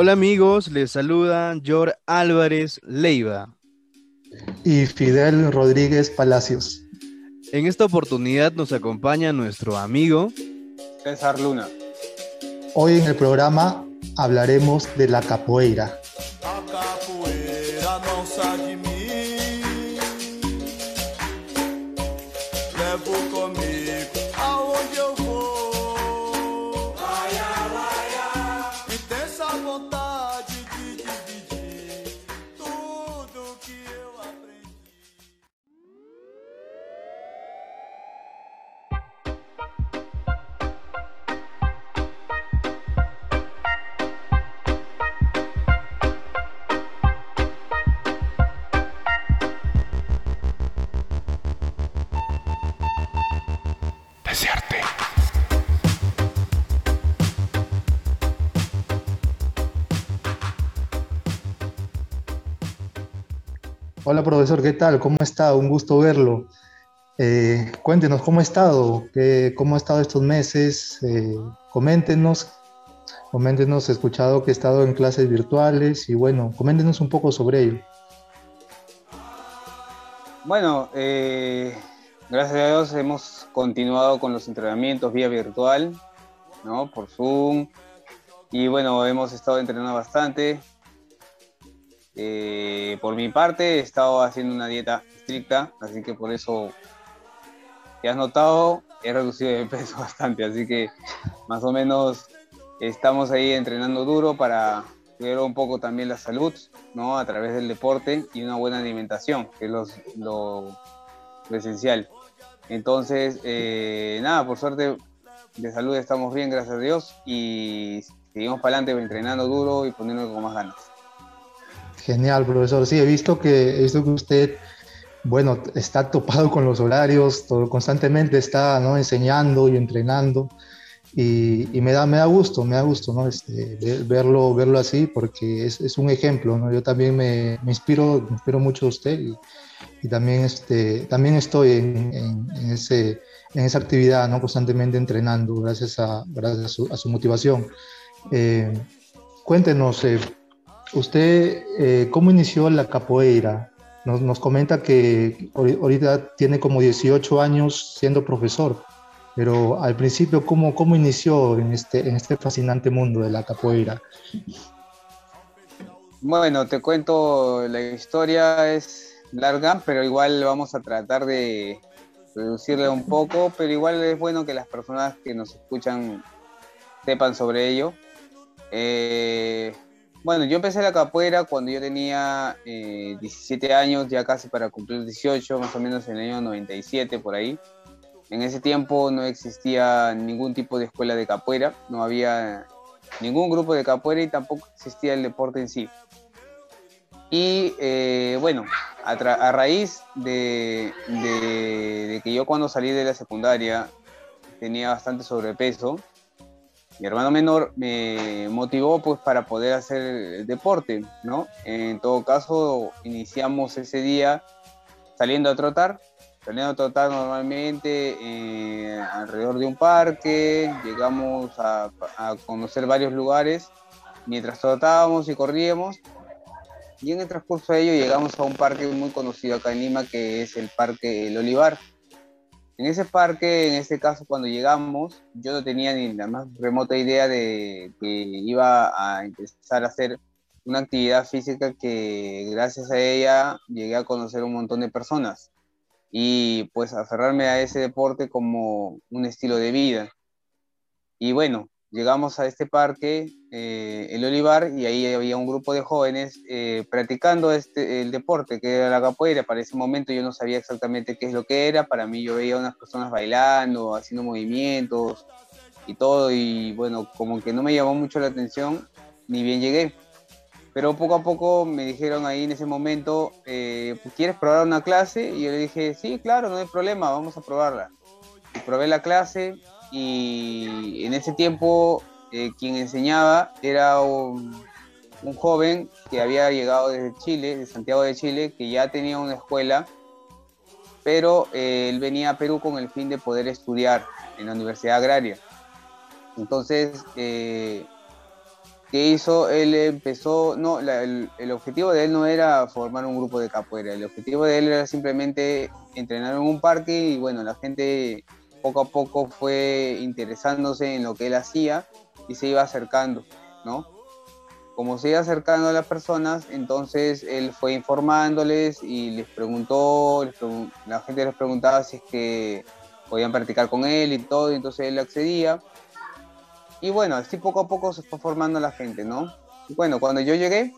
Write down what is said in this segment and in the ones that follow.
Hola amigos, les saluda Jor Álvarez Leiva. Y Fidel Rodríguez Palacios. En esta oportunidad nos acompaña nuestro amigo César Luna. Hoy en el programa hablaremos de la capoeira. Hola profesor, ¿qué tal? ¿Cómo está? Un gusto verlo. Eh, cuéntenos cómo ha estado, cómo ha estado estos meses, eh, coméntenos, coméntenos, he escuchado que ha estado en clases virtuales y bueno, coméntenos un poco sobre ello. Bueno, eh, gracias a Dios hemos continuado con los entrenamientos vía virtual, ¿no? Por Zoom. Y bueno, hemos estado entrenando bastante. Eh, por mi parte, he estado haciendo una dieta estricta, así que por eso, ya has notado, he reducido de peso bastante, así que más o menos estamos ahí entrenando duro para cuidar un poco también la salud, ¿no? A través del deporte y una buena alimentación, que es lo, esencial. Entonces, eh, nada, por suerte de salud estamos bien, gracias a Dios, y seguimos para adelante entrenando duro y poniéndole con más ganas. Genial, profesor. Sí, he visto que, he visto que usted, bueno, está topado con los horarios, todo, constantemente está ¿no? enseñando y entrenando. Y, me, da, me da gusto, me da gusto ¿no? Este, verlo, verlo así porque es, es, un ejemplo. ¿no? Yo también me, me, inspiro, inspiro mucho a usted y, también, este, también estoy en, en, ese, en esa actividad, ¿no? constantemente entrenando gracias a, gracias a su motivación. Eh, cuéntenos, eh, ¿Usted eh, cómo inició la capoeira? Nos, comenta que ahorita tiene como 18 años siendo profesor, pero al principio, ¿cómo, cómo inició en este, en este fascinante mundo de la capoeira? Bueno, te cuento, la historia es larga, pero igual vamos a tratar de reducirla un poco, pero igual es bueno que las personas que nos escuchan sepan sobre ello. Eh, bueno, yo empecé la capoeira cuando yo tenía 17 eh, años, ya casi para cumplir 18, más o menos en el año 97, por ahí. En ese tiempo no existía ningún tipo de escuela de capoeira, no había ningún grupo de capoeira y tampoco existía el deporte en sí. Y eh, bueno, a, raíz de, de que yo cuando salí de la secundaria tenía bastante sobrepeso, mi hermano menor me motivó pues para poder hacer el deporte, ¿no? En todo caso, iniciamos ese día saliendo a trotar, saliendo a trotar normalmente eh, alrededor de un parque, llegamos a, conocer varios lugares mientras trotábamos y corríamos, y en el transcurso de ello llegamos a un parque muy conocido acá en Lima que es el Parque El Olivar en ese parque, en este caso, cuando llegamos, yo no tenía ni la más remota idea de que iba a empezar a hacer una actividad física que gracias a ella llegué a conocer un montón de personas y pues aferrarme a ese deporte como un estilo de vida. Y bueno, llegamos a este parque, eh, el Olivar, y ahí había un grupo de jóvenes eh, practicando este, el deporte, que era la capoeira. Para ese momento yo no sabía exactamente qué es lo que era. Para mí yo veía unas personas bailando, haciendo movimientos y todo, y bueno, como que no me llamó mucho la atención, ni bien llegué. Pero poco a poco me dijeron ahí en ese momento, eh, ¿quieres probar una clase? Y yo le dije, sí, claro, no hay problema, vamos a probarla. Y probé la clase, y en ese tiempo eh, quien enseñaba era un, joven que había llegado desde Chile, de Santiago de Chile, que ya tenía una escuela pero eh, él venía a Perú con el fin de poder estudiar en la Universidad Agraria. Entonces, eh, ¿qué hizo? Él empezó, no, el, el, objetivo de él no era formar un grupo de capoeira, el objetivo de él era simplemente entrenar en un parque y bueno, la gente poco a poco fue interesándose en lo que él hacía y se iba acercando, ¿no? Como se iba acercando a las personas, entonces él fue informándoles y les preguntó, la gente les preguntaba si es que podían practicar con él y todo, entonces él accedía. Y bueno, así poco a poco se fue formando la gente, ¿no? Y bueno, cuando yo llegué,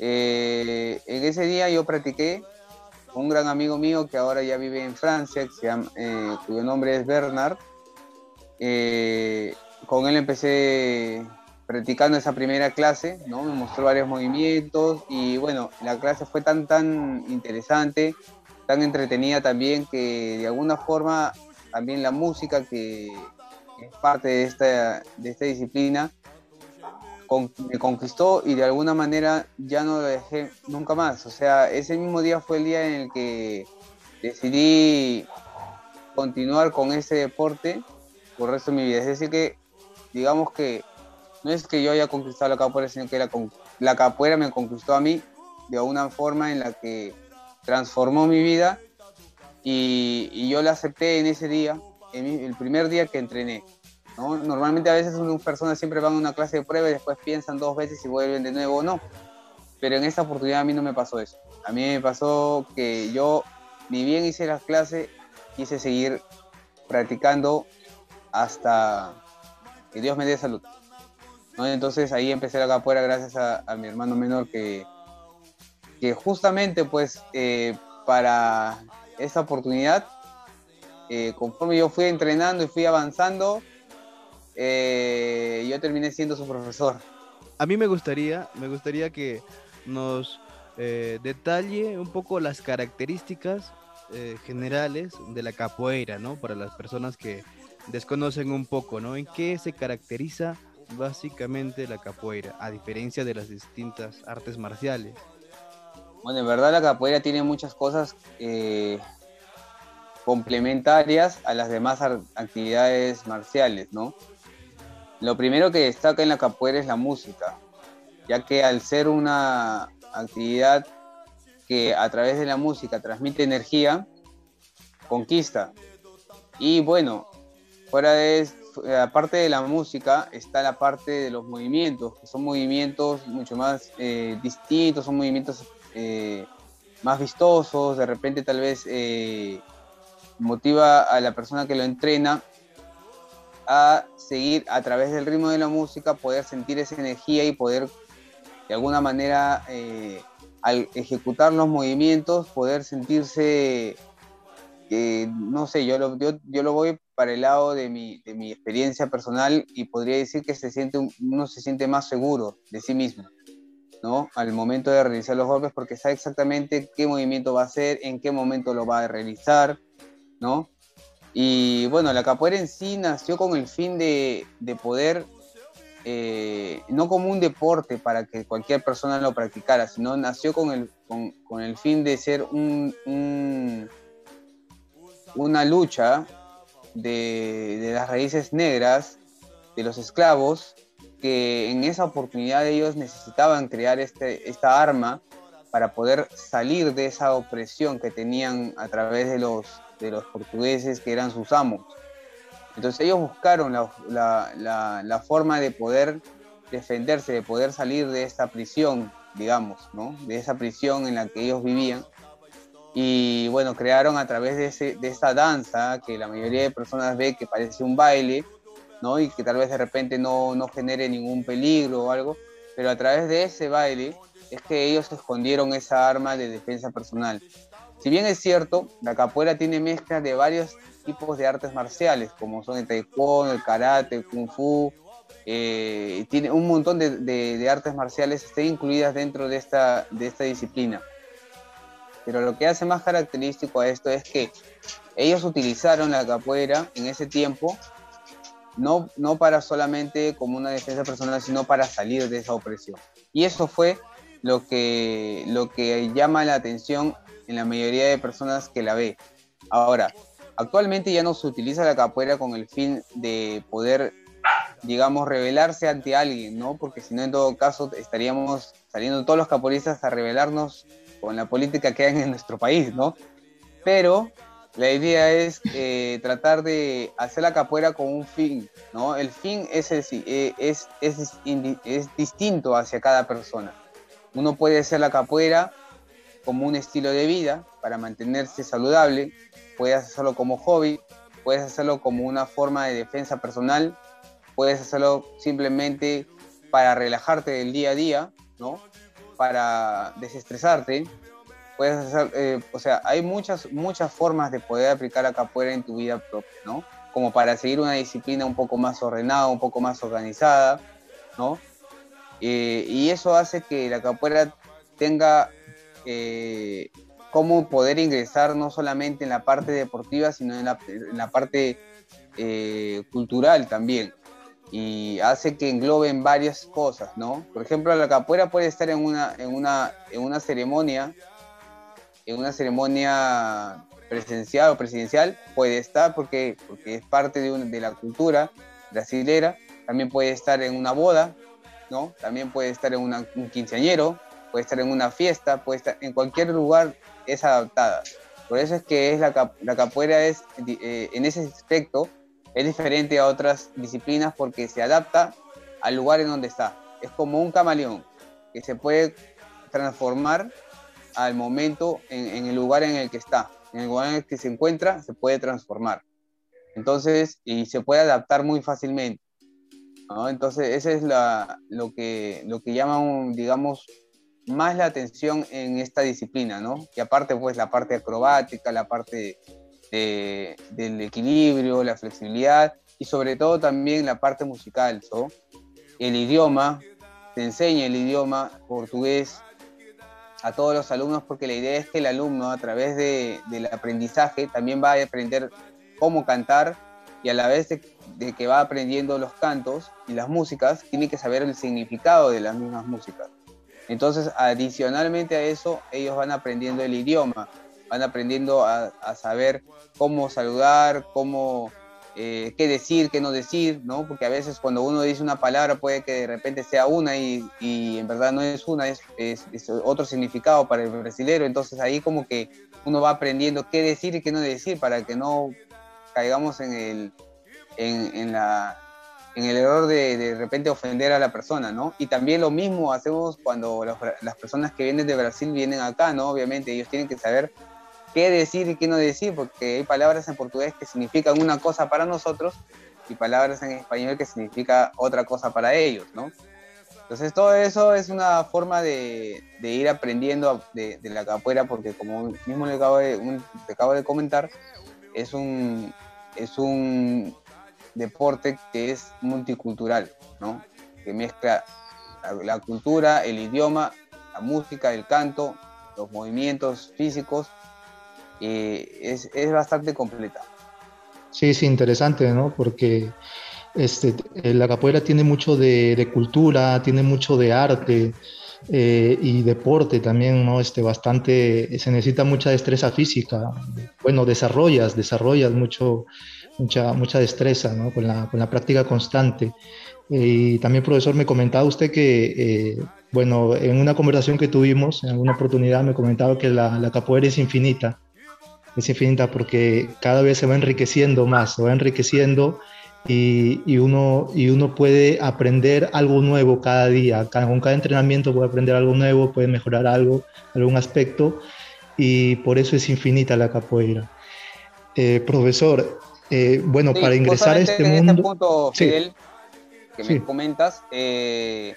eh, en ese día yo practiqué un gran amigo mío que ahora ya vive en Francia, eh, cuyo nombre es Bernard. Eh, con él empecé practicando esa primera clase, ¿no? Me mostró varios movimientos y bueno, la clase fue tan, tan interesante, tan entretenida también que de alguna forma también la música que es parte de esta, de esta disciplina me conquistó y de alguna manera ya no lo dejé nunca más. O sea, ese mismo día fue el día en el que decidí continuar con ese deporte por el resto de mi vida. Es decir que, digamos que no es que yo haya conquistado la capoeira, sino que la, la capoeira me conquistó a mí de una forma en la que transformó mi vida y, yo la acepté en ese día, en el primer día que entrené. ¿No? Normalmente a veces unas personas siempre van a una clase de prueba y después piensan dos veces si vuelven de nuevo o no. Pero en esta oportunidad a mí no me pasó eso. A mí me pasó que yo, ni bien hice las clases, quise seguir practicando hasta que Dios me dé salud. Entonces ahí empecé la capoeira gracias a, mi hermano menor que, que justamente pues eh, para esa oportunidad, eh, conforme yo fui entrenando y fui avanzando, eh, yo terminé siendo su profesor. A mí me gustaría, me gustaría que nos detalle un poco las características generales de la capoeira, ¿no? Para las personas que desconocen un poco, ¿no? ¿En qué se caracteriza básicamente la capoeira, a diferencia de las distintas artes marciales. Bueno, en verdad la capoeira tiene muchas cosas eh, complementarias a las demás actividades marciales, ¿no? Lo primero que destaca en la capoeira es la música, ya que al ser una actividad que a través de la música transmite energía, conquista. Y bueno, fuera de, eh, aparte de la música, está la parte de los movimientos, que son movimientos mucho más eh, distintos, son movimientos eh, más vistosos, de repente tal vez motiva a la persona que lo entrena a seguir a través del ritmo de la música, poder sentir esa energía y poder de alguna manera al ejecutar los movimientos, poder sentirse no sé, yo lo, yo, lo voy para el lado de mi, de mi experiencia personal y podría decir que se siente, uno se siente más seguro de sí mismo, ¿no? Al momento de realizar los golpes porque sabe exactamente qué movimiento va a hacer, en qué momento lo va a realizar, ¿no? Y bueno, la capoeira en sí nació con el fin de, de poder, eh, no como un deporte para que cualquier persona lo practicara, sino nació con el, con, con el fin de ser un, un una lucha de, las raíces negras, de los esclavos, que en esa oportunidad ellos necesitaban crear este, esta arma para poder salir de esa opresión que tenían a través de los, de los portugueses que eran sus amos. Entonces ellos buscaron la, la forma de poder defenderse, de poder salir de esta prisión, digamos, ¿no? de esa prisión en la que ellos vivían y bueno, crearon a través de, ese, de esta danza que la mayoría de personas ve que parece un baile, ¿no? Y que tal vez de repente no, no genere ningún peligro o algo, pero a través de ese baile es que ellos escondieron esa arma de defensa personal. Si bien es cierto, la capoeira tiene mezclas de varios tipos de artes marciales, como son el taekwondo, el karate, el kung fu, eh, tiene un montón de, artes marciales incluidas dentro de esta, disciplina. Pero lo que hace más característico a esto es que ellos utilizaron la capoeira en ese tiempo no, no para solamente como una defensa personal, sino para salir de esa opresión. Y eso fue lo que llama la atención en la mayoría de personas que la ve. Ahora, actualmente ya no se utiliza la capoeira con el fin de poder, digamos, revelarse ante alguien, ¿no? Porque si no, en todo caso, estaríamos saliendo todos los capoeiristas a revelarnos con la política que hay en nuestro país, ¿no? Pero la idea es eh, tratar de hacer la capoeira con un fin, ¿no? El fin es, eh, es, es, es, distinto hacia cada persona. Uno puede hacer la capoeira como un estilo de vida para mantenerse saludable, puedes hacerlo como hobby, puedes hacerlo como una forma de defensa personal, puedes hacerlo simplemente para relajarte del día a día, ¿no? Para desestresarte, puedes hacer, eh, o sea, hay muchas, muchas formas de poder aplicar la capoeira en tu vida propia, ¿no? Como para seguir una disciplina un poco más ordenada, un poco más organizada, ¿no? Eh, y eso hace que la capoeira tenga eh, cómo poder ingresar no solamente en la parte deportiva, sino en la, en la parte cultural también. Y hace que engloben varias cosas, ¿no? Por ejemplo, la capoeira puede estar en una, en una, en una ceremonia en una ceremonia presencial o presidencial puede estar porque, porque es parte de, de la cultura brasilera, también puede estar en una boda, ¿no? También puede estar en un quinceañero, puede estar en una fiesta, puede estar en cualquier lugar, es adaptada. Por eso es que es la, la capoeira es, eh, en ese aspecto es diferente a otras disciplinas porque se adapta al lugar en donde está. Es como un camaleón que se puede transformar al momento en, el lugar en el que está, en el lugar en el que se encuentra, se puede transformar. Entonces, y se puede adaptar muy fácilmente. Entonces, eso es la, lo, que, lo que llama, digamos, más la atención en esta disciplina, ¿no? Y aparte, pues, la parte acrobática, la parte del equilibrio, la flexibilidad y sobre todo también la parte musical, ¿no? El idioma, se enseña el idioma portugués, a todos los alumnos porque la idea es que el alumno a través de, del aprendizaje también va a aprender cómo cantar y a la vez de, que va aprendiendo los cantos y las músicas, tiene que saber el significado de las mismas músicas. Entonces, adicionalmente a eso, ellos van aprendiendo el idioma, van aprendiendo a, saber cómo saludar, cómo eh, qué decir, qué no decir, ¿no? Porque a veces cuando uno dice una palabra puede que de repente sea una y, en verdad no es una, es, otro significado para el brasilero. Entonces ahí como que uno va aprendiendo qué decir y qué no decir para que no caigamos en el, en la, en el error de de repente ofender a la persona, ¿no? Y también lo mismo hacemos cuando las personas que vienen de Brasil vienen acá, ¿no? Obviamente ellos tienen que saber qué decir y qué no decir, porque hay palabras en portugués que significan una cosa para nosotros y palabras en español que significa otra cosa para ellos, ¿no? Entonces todo eso es una forma de, ir aprendiendo de, la capoeira, porque como mismo le acabo de, acabo de comentar, es un, es un deporte que es multicultural, ¿no? Que mezcla la cultura, el idioma, la música, el canto, los movimientos físicos es, es, bastante completa. Sí, sí, interesante, ¿no? Porque este, eh, la capoeira tiene mucho de, de cultura, tiene mucho de arte eh, y deporte también, ¿no? Este, bastante, se necesita mucha destreza física. Bueno, desarrollas, desarrollas mucho, mucha, mucha destreza, ¿no? Con la, con la práctica constante. Y también, profesor, me comentaba usted que, eh, bueno, en una conversación que tuvimos, en alguna oportunidad, me comentaba que la, la capoeira es infinita es infinita porque cada vez se va enriqueciendo más, se va enriqueciendo y, y, uno, y uno puede aprender algo nuevo cada día. con cada entrenamiento puede aprender algo nuevo, puede mejorar algo, algún aspecto y por eso es infinita la capoeira. Eh, profesor, eh, bueno, para ingresar a este mundo... Este punto, Fidel, que me comentas, eh,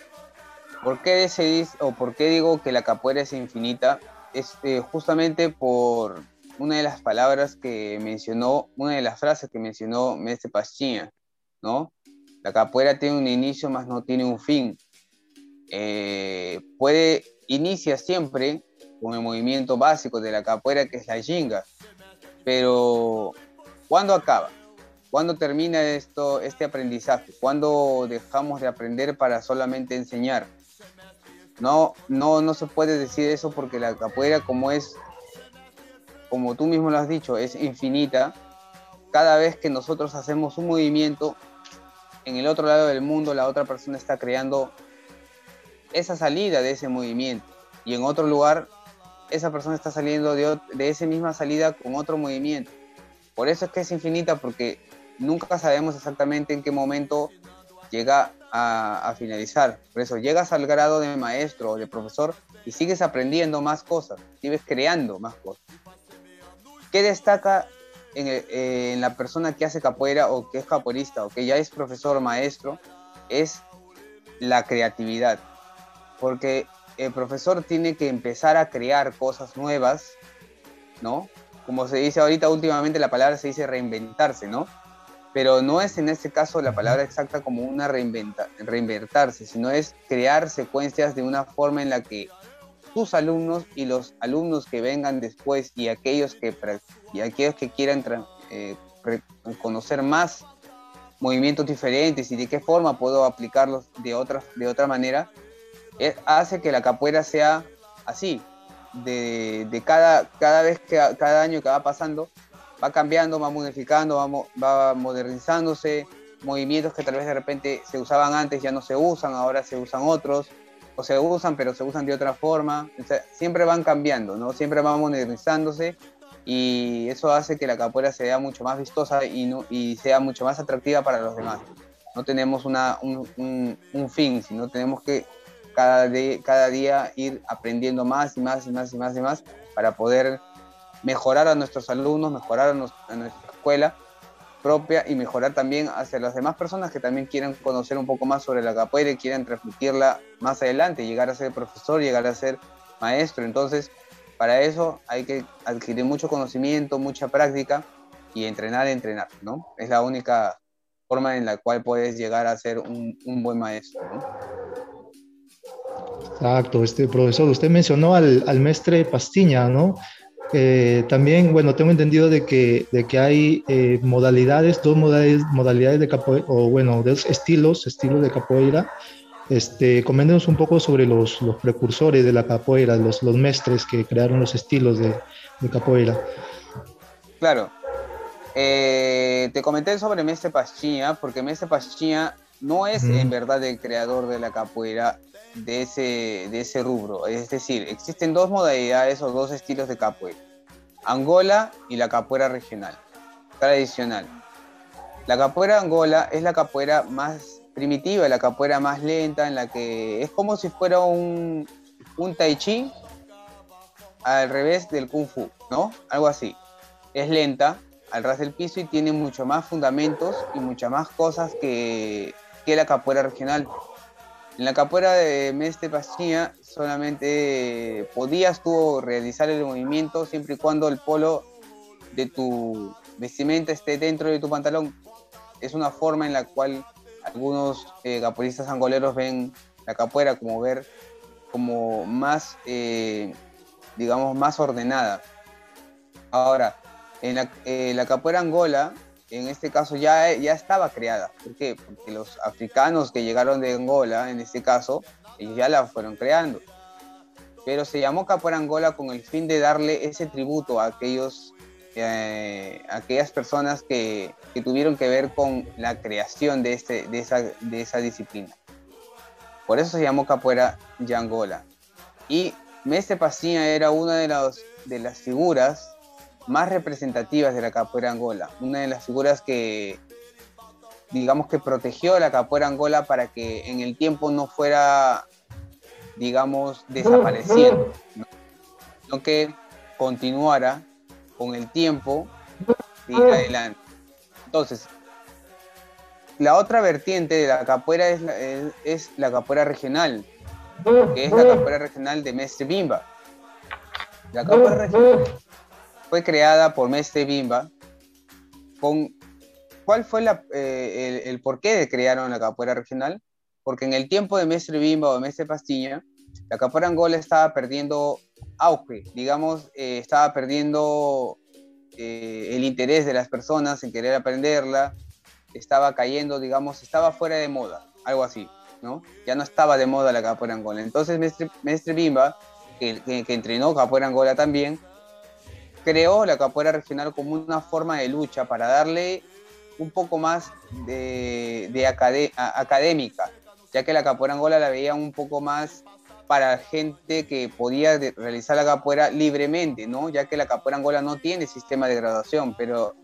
¿por qué decidís o por qué digo que la capoeira es infinita? Es justamente por, una de las palabras que mencionó, una de las frases que mencionó Mestre Pastinha, ¿no? La capoeira tiene un inicio, más no tiene un fin. Eh, puede, inicia siempre con el movimiento básico de la capoeira, que es la jinga, pero ¿cuándo acaba? ¿Cuándo termina esto, este aprendizaje? ¿Cuándo dejamos de aprender para solamente enseñar? No, no, no se puede decir eso porque la capoeira, como es como tú mismo lo has dicho, es infinita, cada vez que nosotros hacemos un movimiento, en el otro lado del mundo la otra persona está creando esa salida de ese movimiento. Y en otro lugar, esa persona está saliendo de, de esa misma salida con otro movimiento. Por eso es que es infinita, porque nunca sabemos exactamente en qué momento llega a, finalizar. Por eso llegas al grado de maestro o de profesor y sigues aprendiendo más cosas, sigues creando más cosas. ¿Qué destaca en, la persona que hace capoeira o que es capoeirista o que ya es profesor o maestro? Es la creatividad. Porque el profesor tiene que empezar a crear cosas nuevas, ¿no? Como se dice ahorita últimamente la palabra se dice reinventarse, ¿no? pero no es en este caso la palabra exacta como una reinventa, reinventarse, sino es crear secuencias de una forma en la que tus alumnos y los alumnos que vengan después y aquellos que, y aquellos que quieran eh, conocer más movimientos diferentes y de qué forma puedo aplicarlos de otra, de otra manera, eh, hace que la capoeira sea así, de, de, cada, cada vez que cada año que va pasando, va cambiando, va modificando, va, va modernizándose, movimientos que tal vez de repente se usaban antes ya no se usan, ahora se usan otros, o se usan pero se usan de otra forma, siempre van cambiando, ¿no? Siempre van modernizándose y eso hace que la capoeira sea mucho más vistosa y, no, y sea mucho más atractiva para los demás. No tenemos una, un, un, fin, sino tenemos que cada, de, cada día ir aprendiendo más y más y más y más y más para poder mejorar a nuestros alumnos, mejorar a, nuestra escuela propia y mejorar también hacia las demás personas que también quieran conocer un poco más sobre la capoeira y quieran transmitirla más adelante, llegar a ser profesor, llegar a ser maestro. Entonces, para eso hay que adquirir mucho conocimiento, mucha práctica y entrenar, entrenar, ¿no? Es la única forma en la cual puedes llegar a ser un, buen maestro, Exacto, este profesor, usted mencionó al, al mestre Pastiña, ¿no? Eh, también, bueno, tengo entendido de que, de que hay eh, modalidades, dos modalidades, modalidades de capoeira, o bueno, dos estilos, estilos de capoeira. Este, coméntenos un poco sobre los, los precursores de la capoeira, los, los mestres que crearon los estilos de, de capoeira. Claro. Eh, te comenté sobre Mestre Paschiña, porque Mestre Paschiña no es en verdad el creador de la capoeira de ese, de ese rubro. Es decir, existen dos modalidades o dos estilos de capoeira. Angola y la capoeira regional, tradicional. La capoeira angola es la capoeira más primitiva, la capoeira más lenta, en la que es como si fuera un, un tai chi al revés del kung fu, ¿no? Algo así. Es lenta, al ras del piso y tiene mucho más fundamentos y muchas más cosas que, que la capoeira regional. En la capoeira de Mestre Pastilla solamente podías tú realizar el movimiento siempre y cuando el polo de tu vestimenta esté dentro de tu pantalón. Es una forma en la cual algunos eh, capoeiristas angoleros ven la capoeira como ver como más, eh, digamos, más ordenada. Ahora, en la, eh, la capoeira angola en este caso ya, ya estaba creada. ¿Por qué? Porque los africanos que llegaron de Angola, en este caso, ellos ya la fueron creando. Pero se llamó Capoeira Angola con el fin de darle ese tributo a aquellos, eh, aquellas personas que, que, tuvieron que ver con la creación de, este, de, esa, de esa disciplina. Por eso se llamó Capoeira de Angola. Y Mestre Pastinha era una de, de las figuras más representativas de la capoeira angola. Una de las figuras que, digamos que protegió la capoeira angola para que en el tiempo no fuera, digamos, desapareciendo, sino que continuara con el tiempo y adelante. Entonces, la otra vertiente de la capoeira es la, es, la capoeira regional, que es la capoeira regional de Mestre Bimba. La capoeira regional fue creada por Mestre Bimba. Con, ¿Cuál fue eh, el, porqué de crearon la capoeira regional? Porque en el tiempo de Mestre Bimba o Mestre Pastiña, la capoeira angola estaba perdiendo auge, digamos, eh, estaba perdiendo eh, el interés de las personas en querer aprenderla, estaba cayendo, digamos, estaba fuera de moda, algo así, ¿no? Ya no estaba de moda la capoeira angola. Entonces Mestre, Mestre Bimba, que, que, que entrenó capoeira angola también, creó la capoeira regional como una forma de lucha para darle un poco más de, académica, ya que la capoeira angola la veían un poco más para gente que podía realizar la capoeira libremente, ¿no? Ya que la capoeira angola no tiene sistema de graduación, pero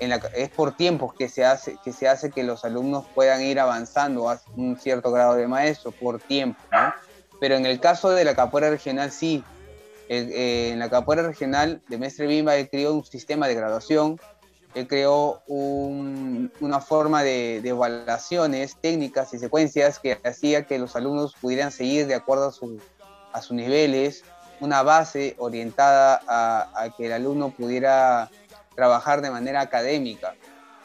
es por tiempos que se, hace, que se hace que los alumnos puedan ir avanzando a un cierto grado de maestro, por tiempo, ¿no? Pero en el caso de la capoeira regional sí, eh, en la capoeira regional de Mestre Bimba él creó un sistema de graduación, él creó una forma de, evaluaciones técnicas y secuencias que hacía que los alumnos pudieran seguir de acuerdo a, sus niveles, una base orientada a, que el alumno pudiera trabajar de manera académica,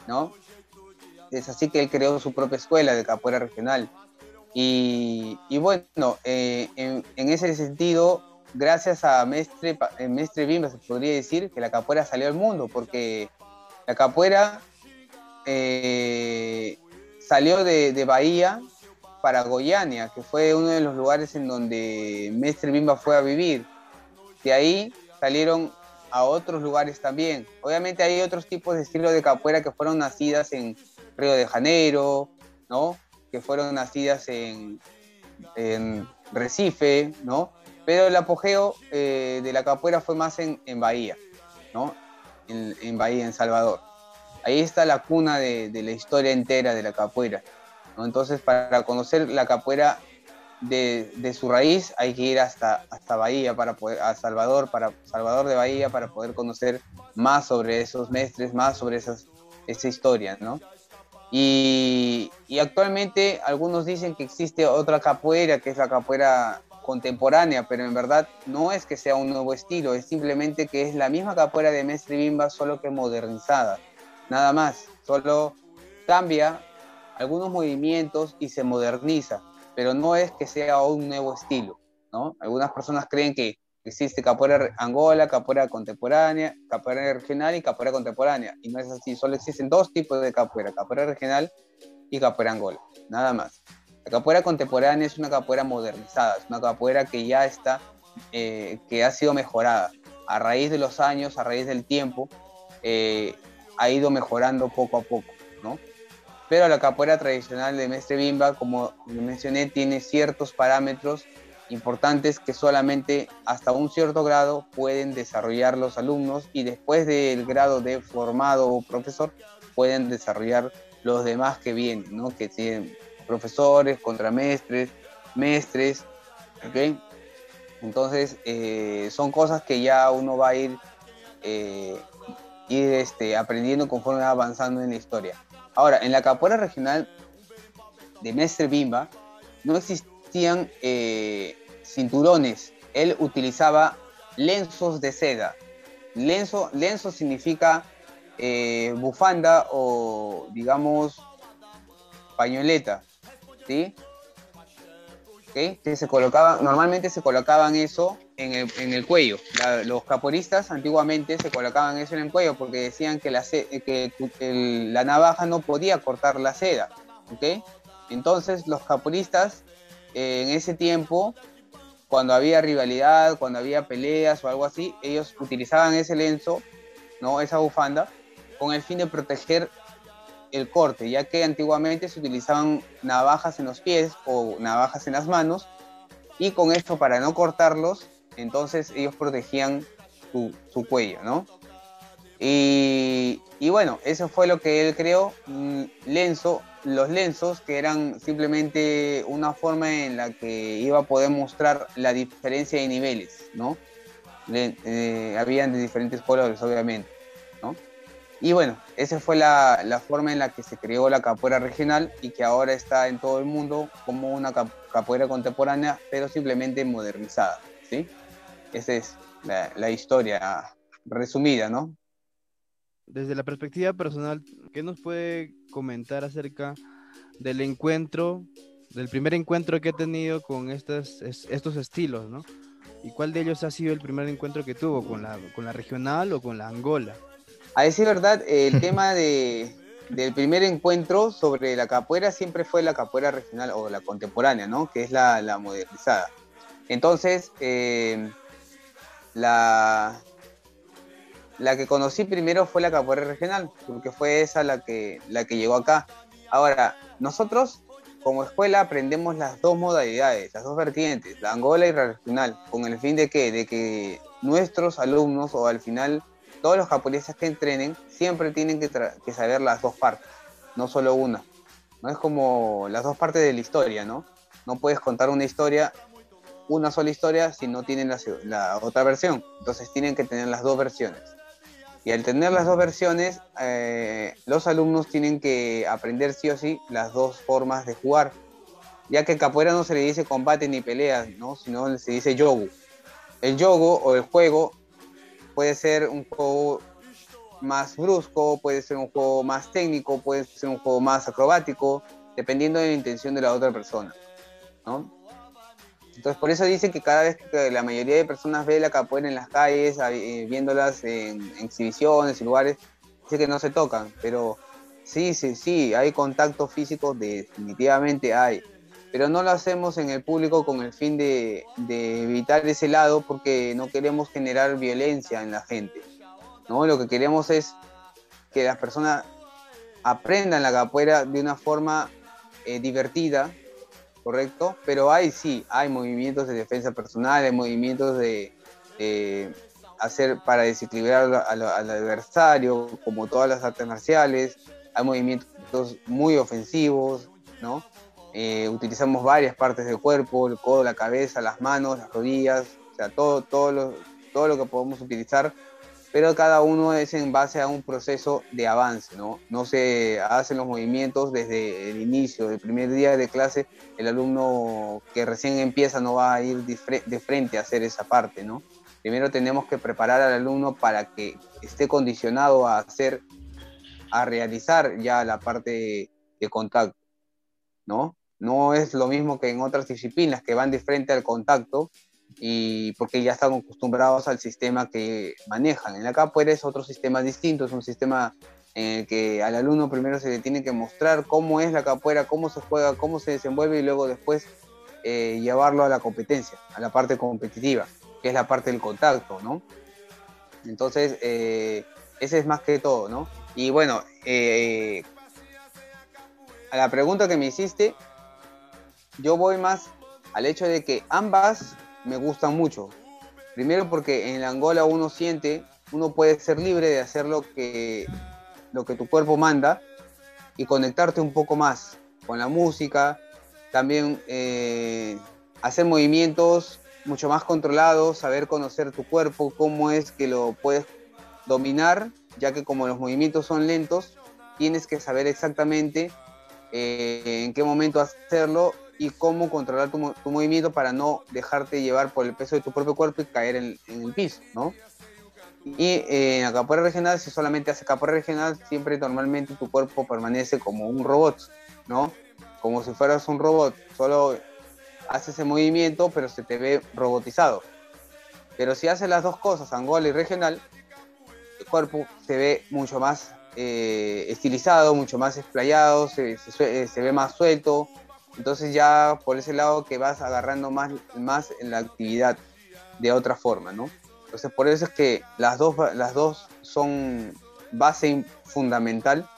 ¿no? Es así que él creó su propia escuela de capoeira regional. Y, bueno, eh, en, ese sentido, gracias a Mestre, eh, Mestre Bimba se podría decir que la capoeira salió al mundo, porque la capoeira eh, salió de, Bahía para Goiânia, que fue uno de los lugares en donde Mestre Bimba fue a vivir. De ahí salieron a otros lugares también. Obviamente hay otros tipos de estilos de capoeira que fueron nacidas en Río de Janeiro, ¿no? Que fueron nacidas en, Recife, ¿no? Pero el apogeo eh, de la capoeira fue más en, Bahía, ¿no? En, Bahía, en Salvador. Ahí está la cuna de, la historia entera de la capoeira. ¿no? Entonces, para conocer la capoeira de, su raíz hay que ir hasta, hasta Bahía, para poder, a Salvador, para Salvador de Bahía, para poder conocer más sobre esos mestres, más sobre esas, esa historia, ¿no? Y, y, actualmente algunos dicen que existe otra capoeira, que es la capoeira contemporánea, pero en verdad no es que sea un nuevo estilo, es simplemente que es la misma capoeira de Mestre Bimba, solo que modernizada, nada más, solo cambia algunos movimientos y se moderniza pero no es que sea un nuevo estilo, ¿no? Algunas personas creen que existe capoeira angola, capoeira contemporánea, capoeira regional y capoeira contemporánea, y no es así, solo existen dos tipos de capoeira, capoeira regional y capoeira angola, nada más. La capoeira contemporánea es una capoeira modernizada, es una capoeira que ya está, eh, que ha sido mejorada. A raíz de los años, a raíz del tiempo, eh, ha ido mejorando poco a poco, ¿no? pero la capoeira tradicional de Mestre Bimba, como mencioné, tiene ciertos parámetros importantes que solamente hasta un cierto grado pueden desarrollar los alumnos y después del grado de formado o profesor pueden desarrollar los demás que vienen, ¿no? que tienen profesores, contramestres, mestres, ¿ok? Entonces, eh, son cosas que ya uno va a ir, eh, ir este, aprendiendo conforme va avanzando en la historia. Ahora, en la capoeira regional de Mestre Bimba no existían eh, cinturones. Él utilizaba lenzos de seda. Lenzo, lenzo significa bufanda o, digamos, pañoleta. Que se normalmente se colocaban eso en el, en el cuello. los caporistas antiguamente se colocaban eso en el cuello porque decían que la, que la navaja no podía cortar la seda. Entonces los caporistas eh, en ese tiempo, cuando había rivalidad, cuando había peleas o algo así, ellos utilizaban ese lenzo, ¿no? esa bufanda, con el fin de proteger el corte, ya que antiguamente se utilizaban navajas en los pies o navajas en las manos, y con esto para no cortarlos, entonces ellos protegían su, cuello, ¿no? Y, bueno, eso fue lo que él creó, lenzo, los lenzos que eran simplemente una forma en la que iba a poder mostrar la diferencia de niveles, ¿no? Eh, habían de diferentes colores, obviamente, ¿no? Y bueno, esa fue la, forma en la que se creó la capoeira regional y que ahora está en todo el mundo como una capoeira contemporánea, pero simplemente modernizada, ¿sí? Esa es la, historia resumida, ¿no? Desde la perspectiva personal, ¿qué nos puede comentar acerca del encuentro, del primer encuentro que ha tenido con estos, estilos, ¿no? ¿Y cuál de ellos ha sido el primer encuentro que tuvo con la regional o con la Angola? A decir verdad, el tema de, del primer encuentro sobre la capoeira siempre fue la capoeira regional o la contemporánea, ¿no? Que es la, modernizada. Entonces, eh, la, la que conocí primero fue la capoeira regional, porque fue esa la que, la que llegó acá. Ahora, nosotros como escuela aprendemos las dos modalidades, las dos vertientes, la angola y la regional, con el fin de que, de que nuestros alumnos o al final todos los capoeiristas que entrenen siempre tienen que, que, saber las dos partes, no solo una. No es como las dos partes de la historia, ¿no? No puedes contar una historia, una sola historia, si no tienen la, la otra versión. Entonces tienen que tener las dos versiones. Y al tener las dos versiones, eh, los alumnos tienen que aprender sí o sí las dos formas de jugar. Ya que capoeira no se le dice combate ni pelea, ¿no? sino se dice yogo. El yogo o el juego puede ser un juego más brusco, puede ser un juego más técnico, puede ser un juego más acrobático, dependiendo de la intención de la otra persona. ¿no? Entonces, por eso dicen que cada vez que la mayoría de personas ve la capoeira en las calles, eh, viéndolas en, exhibiciones y lugares, dice que no se tocan. Pero sí, sí, sí, hay contacto físico, definitivamente hay. Pero no lo hacemos en el público con el fin de, evitar ese lado porque no queremos generar violencia en la gente. ¿no? Lo que queremos es que las personas aprendan la capoeira de una forma eh, divertida, ¿correcto? Pero hay, sí, hay movimientos de defensa personal, hay movimientos de hacer para desequilibrar al, adversario, como todas las artes marciales, hay movimientos muy ofensivos, ¿no? Eh, utilizamos varias partes del cuerpo, el codo, la cabeza, las manos, las rodillas, o sea, todo, todo, todo lo que podemos utilizar pero cada uno es en base a un proceso de avance, ¿no? No se hacen los movimientos desde el inicio, el primer día de clase, el alumno que recién empieza no va a ir de frente a hacer esa parte, ¿no? Primero tenemos que preparar al alumno para que esté condicionado a hacer, a realizar ya la parte de contacto, ¿no? No es lo mismo que en otras disciplinas que van de frente al contacto, y porque ya están acostumbrados al sistema que manejan. En la capoeira es otro sistema distinto, es un sistema en el que al alumno primero se le tiene que mostrar cómo es la capoeira, cómo se juega, cómo se desenvuelve y luego después eh, llevarlo a la competencia, a la parte competitiva, que es la parte del contacto, ¿no? Entonces, eh, ese es más que todo, ¿no? Y bueno, eh, a la pregunta que me hiciste, yo voy más al hecho de que ambas me gustan mucho. Primero porque en la Angola uno siente, uno puede ser libre de hacer lo que, lo que tu cuerpo manda y conectarte un poco más con la música, también eh, hacer movimientos mucho más controlados, saber conocer tu cuerpo, cómo es que lo puedes dominar, ya que como los movimientos son lentos, tienes que saber exactamente eh, en qué momento hacerlo y cómo controlar tu, movimiento para no dejarte llevar por el peso de tu propio cuerpo y caer en, el piso, ¿no? Y eh, en la capoeira regional, si solamente hace capoeira regional, siempre normalmente tu cuerpo permanece como un robot, ¿no? Como si fueras un robot, solo hace ese movimiento, pero se te ve robotizado. Pero si haces las dos cosas, angola y regional, el cuerpo se ve mucho más eh, estilizado, mucho más explayado, se, ve más suelto, entonces ya por ese lado que vas agarrando más, más en la actividad de otra forma, ¿no? Entonces por eso es que las dos, las dos son base fundamental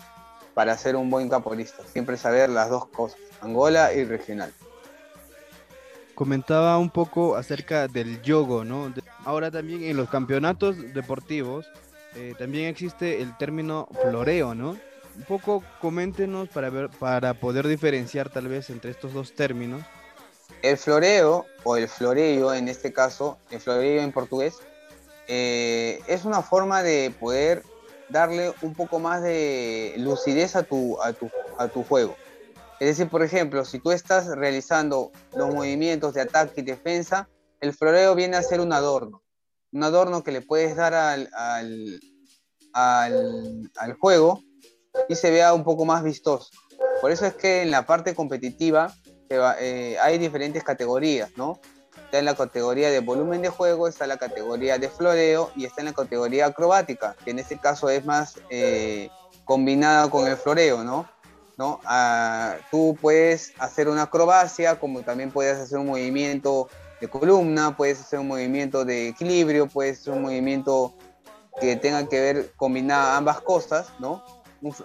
para ser un buen capoeirista. Siempre saber las dos cosas, Angola y regional. Comentaba un poco acerca del yogo, ¿no? Ahora también en los campeonatos deportivos eh, también existe el término floreo, ¿no? Un poco coméntenos para, ver, para poder diferenciar tal vez entre estos dos términos. El floreo, o el floreio en este caso, el floreio en portugués, eh, es una forma de poder darle un poco más de lucidez a tu, a tu, a tu juego. Es decir, por ejemplo, si tú estás realizando los movimientos de ataque y defensa, el floreo viene a ser un adorno. Un adorno que le puedes dar al, al, al, al juego y se vea un poco más vistoso. Por eso es que en la parte competitiva eh, hay diferentes categorías, ¿no? Está en la categoría de volumen de juego, está en la categoría de floreo y está en la categoría acrobática, que en este caso es más eh, combinada con el floreo, ¿no? ¿No? Ah, tú puedes hacer una acrobacia, como también puedes hacer un movimiento de columna, puedes hacer un movimiento de equilibrio, puedes hacer un movimiento que tenga que ver combinar ambas cosas, ¿no?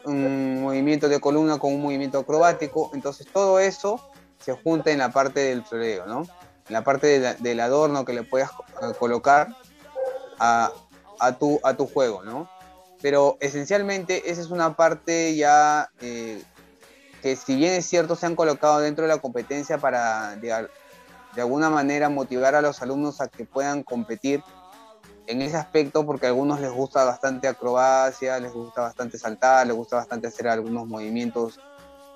Un, movimiento de columna con un movimiento acrobático, entonces todo eso se junta en la parte del floreo, ¿no? En la parte del adorno que le puedas colocar a, tu, a tu juego, ¿no? Pero esencialmente esa es una parte ya eh, que si bien es cierto se han colocado dentro de la competencia para de, de alguna manera motivar a los alumnos a que puedan competir en ese aspecto porque a algunos les gusta bastante acrobacia, les gusta bastante saltar, les gusta bastante hacer algunos movimientos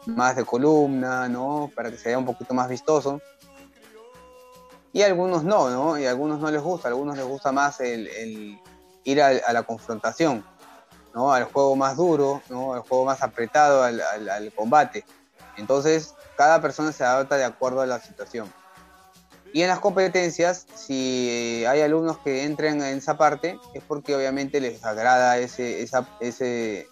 más de columna, ¿no? Para que se vea un poquito más vistoso. Y a algunos no, ¿no? Y a algunos no les gusta, a algunos les gusta más el, ir a, la confrontación, ¿no? Al juego más duro, ¿no? Al juego más apretado, al, al combate. Entonces, cada persona se adapta de acuerdo a la situación. Y en las competencias, si hay alumnos que entren en esa parte, es porque obviamente les agrada ese, esa, ese,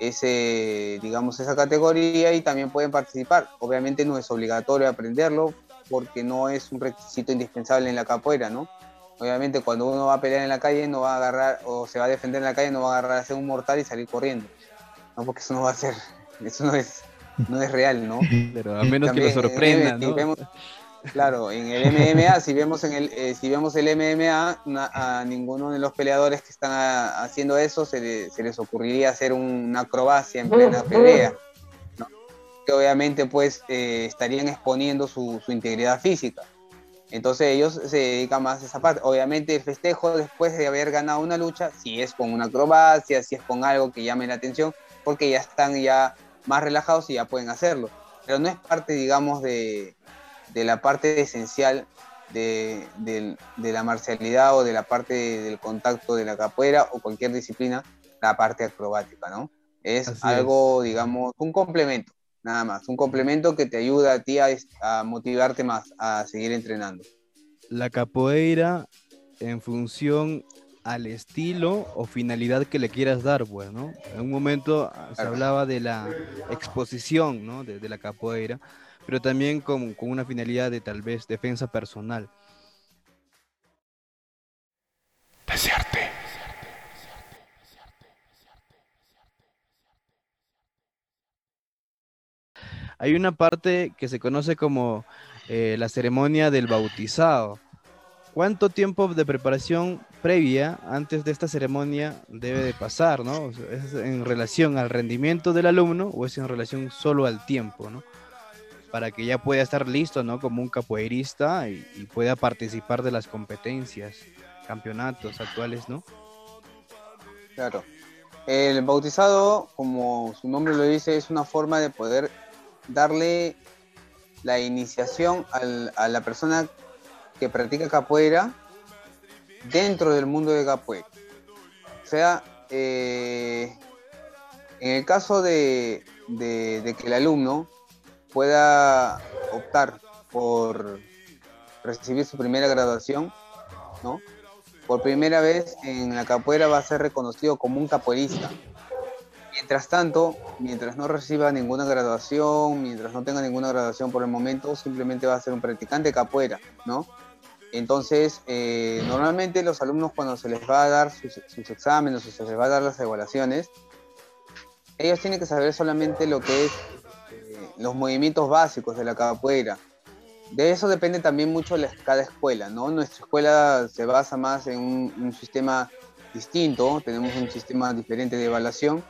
ese, digamos, esa categoría y también pueden participar. Obviamente no es obligatorio aprenderlo porque no es un requisito indispensable en la capoeira, ¿no? Obviamente cuando uno va a pelear en la calle no va a agarrar o se va a defender en la calle no va a agarrar a hacer un mortal y salir corriendo, ¿no? Porque eso no va a ser, eso no es, no es real, ¿no? Pero a menos que lo sorprenda, ¿no? Claro, en el MMA, si vemos en el, eh, si vemos el MMA, a ninguno de los peleadores que están haciendo eso se, les ocurriría hacer una acrobacia en plena pelea. Que obviamente pues eh, estarían exponiendo su, integridad física. Entonces ellos se dedican más a esa parte. Obviamente el festejo después de haber ganado una lucha, si es con una acrobacia, si es con algo que llame la atención, porque ya están ya más relajados y ya pueden hacerlo. Pero no es parte, digamos, de, de la parte esencial de, la marcialidad o de la parte del contacto de la capoeira o cualquier disciplina, la parte acrobática, ¿no? Es algo, digamos, un complemento, nada más, un complemento que te ayuda a ti a, motivarte más, a seguir entrenando. La capoeira en función al estilo o finalidad que le quieras dar, pues, ¿no? En un momento se hablaba de la exposición, ¿no? De, de la capoeira, pero también con, una finalidad de tal vez defensa personal. Desearte. Hay una parte que se conoce como eh, la ceremonia del bautizado. ¿Cuánto tiempo de preparación previa antes de esta ceremonia debe de pasar, no? ¿Es en relación al rendimiento del alumno o es en relación solo al tiempo, no? Para que ya pueda estar listo, ¿no? Como un capoeirista y, pueda participar de las competencias, campeonatos actuales, ¿no? Claro. El bautizado, como su nombre lo dice, es una forma de poder darle la iniciación a la persona que practica capoeira dentro del mundo de capoeira. O sea, eh, en el caso de, de que el alumno pueda optar por recibir su primera graduación, ¿no? Por primera vez en la capoeira va a ser reconocido como un capoeirista. Mientras tanto, mientras no reciba ninguna graduación, mientras no tenga ninguna graduación por el momento, simplemente va a ser un practicante de capoeira, ¿no? Entonces, eh, normalmente los alumnos cuando se les va a dar sus, sus exámenes o se les va a dar las evaluaciones, ellos tienen que saber solamente lo que es los movimientos básicos de la capoeira. De eso depende también mucho la, cada escuela, ¿no? Nuestra escuela se basa más en un, sistema distinto, tenemos un sistema diferente de evaluación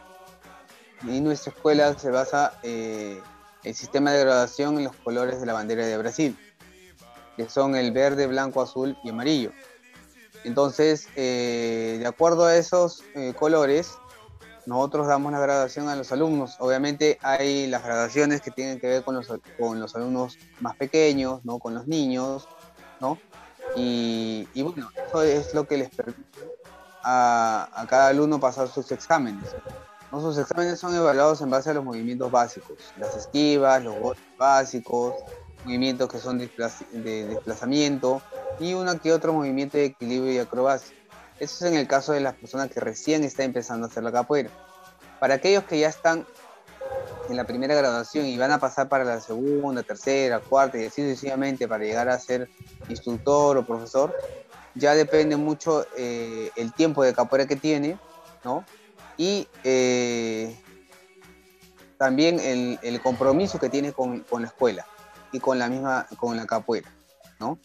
y nuestra escuela se basa eh, el sistema de graduación en los colores de la bandera de Brasil, que son el verde, blanco, azul y amarillo. Entonces, eh, de acuerdo a esos eh, colores, nosotros damos la graduación a los alumnos. Obviamente hay las graduaciones que tienen que ver con los, con los alumnos más pequeños, ¿no? con los niños, ¿no? Y, bueno, eso es lo que les permite a, cada alumno pasar sus exámenes. ¿no? Sus exámenes son evaluados en base a los movimientos básicos, las esquivas, los golpes básicos, movimientos que son de desplazamiento y uno que otro movimiento de equilibrio y acrobacia. Eso es en el caso de las personas que recién están empezando a hacer la capoeira. Para aquellos que ya están en la primera graduación y van a pasar para la segunda, tercera, cuarta y así sucesivamente para llegar a ser instructor o profesor, ya depende mucho eh, el tiempo de capoeira que tiene, ¿no? Y eh, también el, compromiso que tiene con, la escuela y con la misma, con la capoeira, ¿no?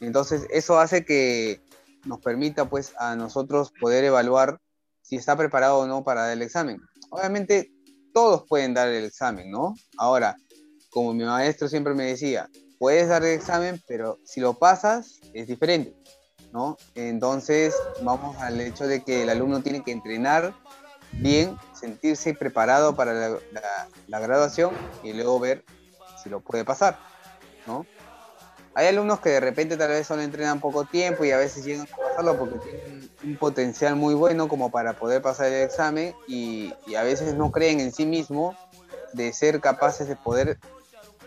Entonces, eso hace que nos permita, pues, a nosotros poder evaluar si está preparado o no para el examen. Obviamente, todos pueden dar el examen, ¿no? Ahora, como mi maestro siempre me decía, puedes dar el examen, pero si lo pasas, es diferente. ¿no? Entonces vamos al hecho de que el alumno tiene que entrenar bien, sentirse preparado para la, graduación y luego ver si lo puede pasar, ¿no? Hay alumnos que de repente tal vez solo entrenan poco tiempo y a veces llegan a pasarlo porque tienen un potencial muy bueno como para poder pasar el examen y, y a veces no creen en sí mismos de ser capaces de poder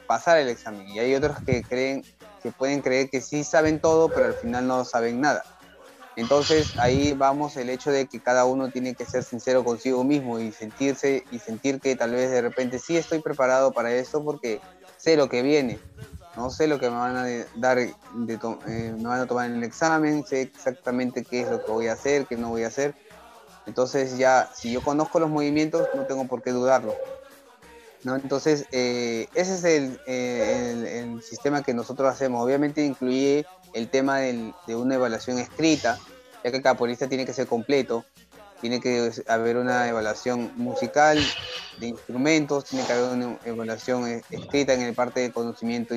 pasar el examen. Y hay otros que creen que pueden creer que sí saben todo, pero al final no saben nada. Entonces ahí vamos el hecho de que cada uno tiene que ser sincero consigo mismo y sentirse y sentir que tal vez de repente sí estoy preparado para esto porque sé lo que viene, no sé lo que me van a dar, eh, me van a tomar en el examen, sé exactamente qué es lo que voy a hacer, qué no voy a hacer. Entonces ya si yo conozco los movimientos no tengo por qué dudarlo. Entonces, eh, ese es eh, el, sistema que nosotros hacemos. Obviamente incluye el tema de una evaluación escrita, ya que cada polista tiene que ser completo, tiene que haber una evaluación musical de instrumentos, tiene que haber una evaluación eh, escrita en el parte de conocimiento,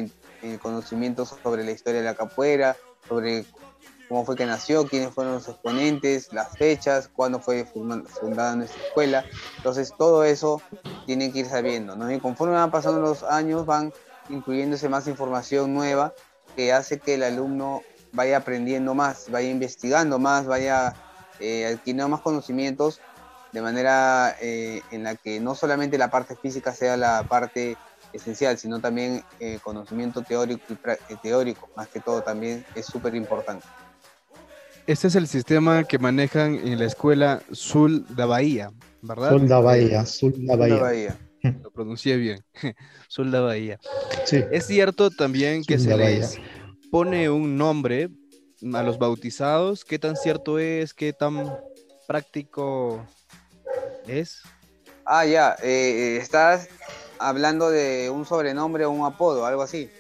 conocimiento sobre la historia de la capoeira, sobre cómo fue que nació, quiénes fueron los exponentes, las fechas, cuándo fue fundada nuestra escuela. Entonces, todo eso tienen que ir sabiendo, ¿no? Y conforme van pasando los años, van incluyéndose más información nueva que hace que el alumno vaya aprendiendo más, vaya investigando más, vaya eh, adquiriendo más conocimientos de manera eh, en la que no solamente la parte física sea la parte esencial, sino también eh, conocimiento teórico y teórico, más que todo también es súper importante. Este es el sistema que manejan en la escuela Sul da Bahía, ¿verdad? Sul da Bahía, Sul da Bahía. Lo pronuncié bien. Sul da Bahía. Sí. Es cierto también que se les pone un nombre a los bautizados. ¿Qué tan cierto es? ¿Qué tan práctico es? Ah, ya. Eh, eh, estás hablando de un sobrenombre o un apodo, algo así.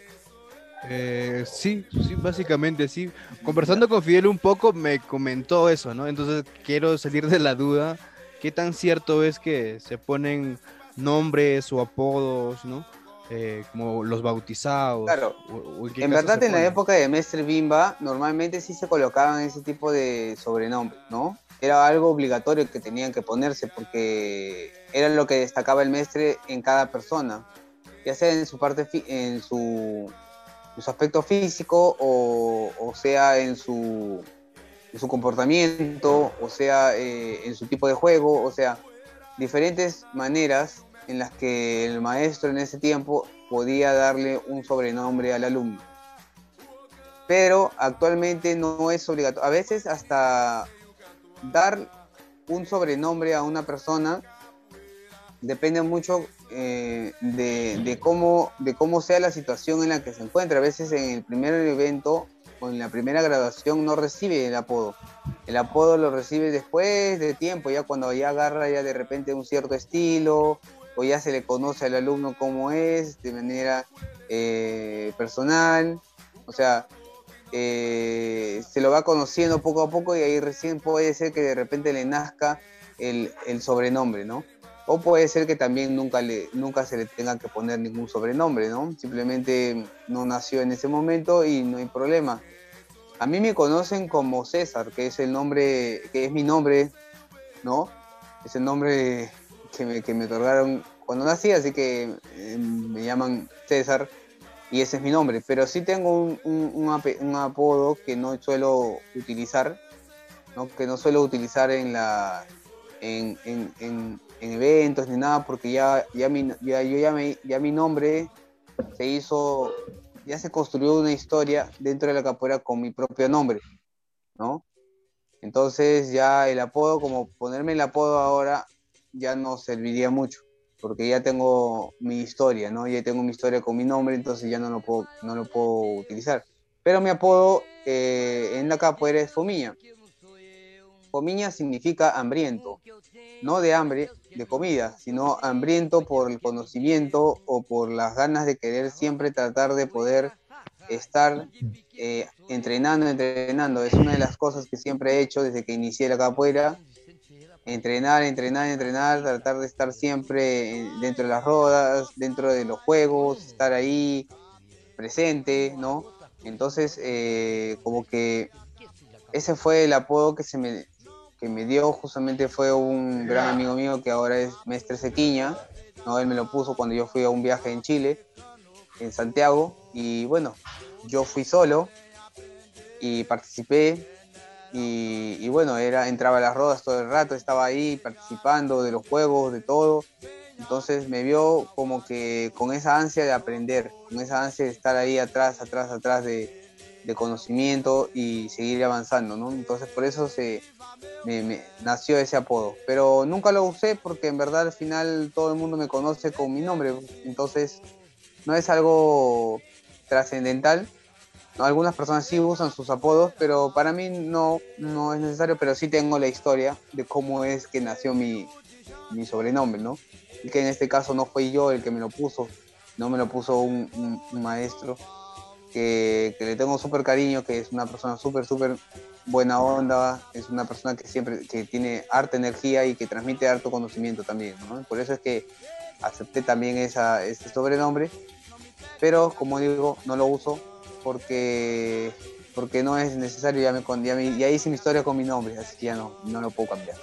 Eh, sí, sí, básicamente sí. Conversando con Fidel un poco me comentó eso, ¿no? Entonces quiero salir de la duda. ¿Qué tan cierto es que se ponen nombres o apodos, ¿no? Eh, como los bautizados. Claro. en, verdad, en la época de Mestre Bimba, normalmente sí se colocaban ese tipo de sobrenombres, ¿no? Era algo obligatorio que tenían que ponerse porque era lo que destacaba el mestre en cada persona, ya sea en su parte, en su su aspecto físico o, sea en su, su, comportamiento, o sea eh, en su tipo de juego, o sea, diferentes maneras en las que el maestro en ese tiempo podía darle un sobrenombre al alumno. Pero actualmente no es obligatorio. A veces hasta dar un sobrenombre a una persona depende mucho eh, de, cómo, sea la situación en la que se encuentra. A veces en el primer evento o en la primera graduación no recibe el apodo. El apodo lo recibe después de tiempo, ya cuando ya agarra ya de repente un cierto estilo o ya se le conoce al alumno cómo es de manera eh, personal. O sea, eh, se lo va conociendo poco a poco y ahí recién puede ser que de repente le nazca el, sobrenombre, ¿no? O puede ser que también nunca, le, nunca se le tenga que poner ningún sobrenombre, ¿no? Simplemente no nació en ese momento y no hay problema. A mí me conocen como César, que es el nombre, que es mi nombre, ¿no? Es el nombre que me, que me otorgaron cuando nací, así que eh, me llaman César y ese es mi nombre. Pero sí tengo un, un, apodo que no suelo utilizar, ¿no? que no suelo utilizar en la, en, en, en eventos ni nada, porque ya, ya, mi, ya, yo ya, ya mi nombre se hizo, ya se construyó una historia dentro de la capoeira con mi propio nombre, ¿no? Entonces ya el apodo, como ponerme el apodo ahora, ya no serviría mucho, porque ya tengo mi historia, ¿no? Ya tengo mi historia con mi nombre, entonces ya no lo puedo, no lo puedo utilizar. Pero mi apodo eh, en la capoeira es Fomiña. Fomiña significa hambriento, no de hambre, de comida, sino hambriento por el conocimiento o por las ganas de querer siempre tratar de poder estar eh, entrenando, entrenando. Es una de las cosas que siempre he hecho desde que inicié la capoeira. Entrenar, entrenar, entrenar, tratar de estar siempre dentro de las rodas, dentro de los juegos, estar ahí presente, ¿no? Entonces, eh, como que ese fue el apodo que se me, que me dio justamente fue un gran amigo mío que ahora es Mestre Sequiña, ¿no? Él me lo puso cuando yo fui a un viaje en Chile, en Santiago, y bueno, yo fui solo y participé, y, bueno, era, entraba a las rodas todo el rato, estaba ahí participando de los juegos, de todo, entonces me vio como que con esa ansia de aprender, con esa ansia de estar ahí atrás, atrás, atrás de, de conocimiento y seguir avanzando, ¿no? Entonces por eso se, me, nació ese apodo. Pero nunca lo usé porque en verdad al final todo el mundo me conoce con mi nombre. Entonces no es algo trascendental. Algunas personas sí usan sus apodos, pero para mí no, no es necesario, pero sí tengo la historia de cómo es que nació mi, mi sobrenombre, ¿no? Y que en este caso no fue yo el que me lo puso, no me lo puso un, maestro que, le tengo súper cariño, que es una persona súper, súper buena onda, es una persona que siempre que tiene harta energía y que transmite harto conocimiento también, ¿no? Por eso es que acepté también esa, ese sobrenombre, pero como digo, no lo uso porque, porque no es necesario, ya, me, ya, ya hice mi historia con mi nombre, así que ya no, no lo puedo cambiar.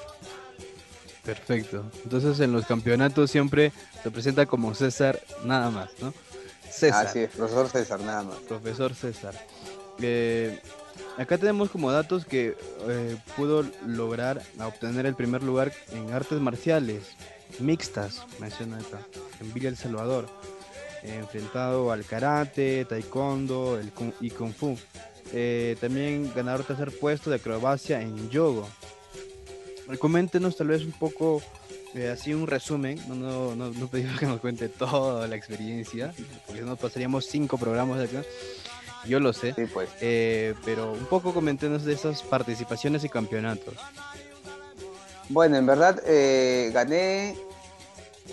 Perfecto. Entonces en los campeonatos siempre se presenta como César nada más, ¿no? César. Así es, profesor César, nada más. Profesor César. Eh, acá tenemos como datos que eh, pudo lograr obtener el primer lugar en artes marciales mixtas, menciona acá, en Villa El Salvador, enfrentado al karate, taekwondo el y kung fu. Eh, también ganador tercer puesto de acrobacia en yoga. Coméntenos tal vez un poco eh, así un resumen, no, no, no, no, pedimos que nos cuente toda la experiencia, porque no pasaríamos cinco programas de acá, yo lo sé, pues. eh, pero un poco comentenos de esas participaciones y campeonatos. Bueno, en verdad gané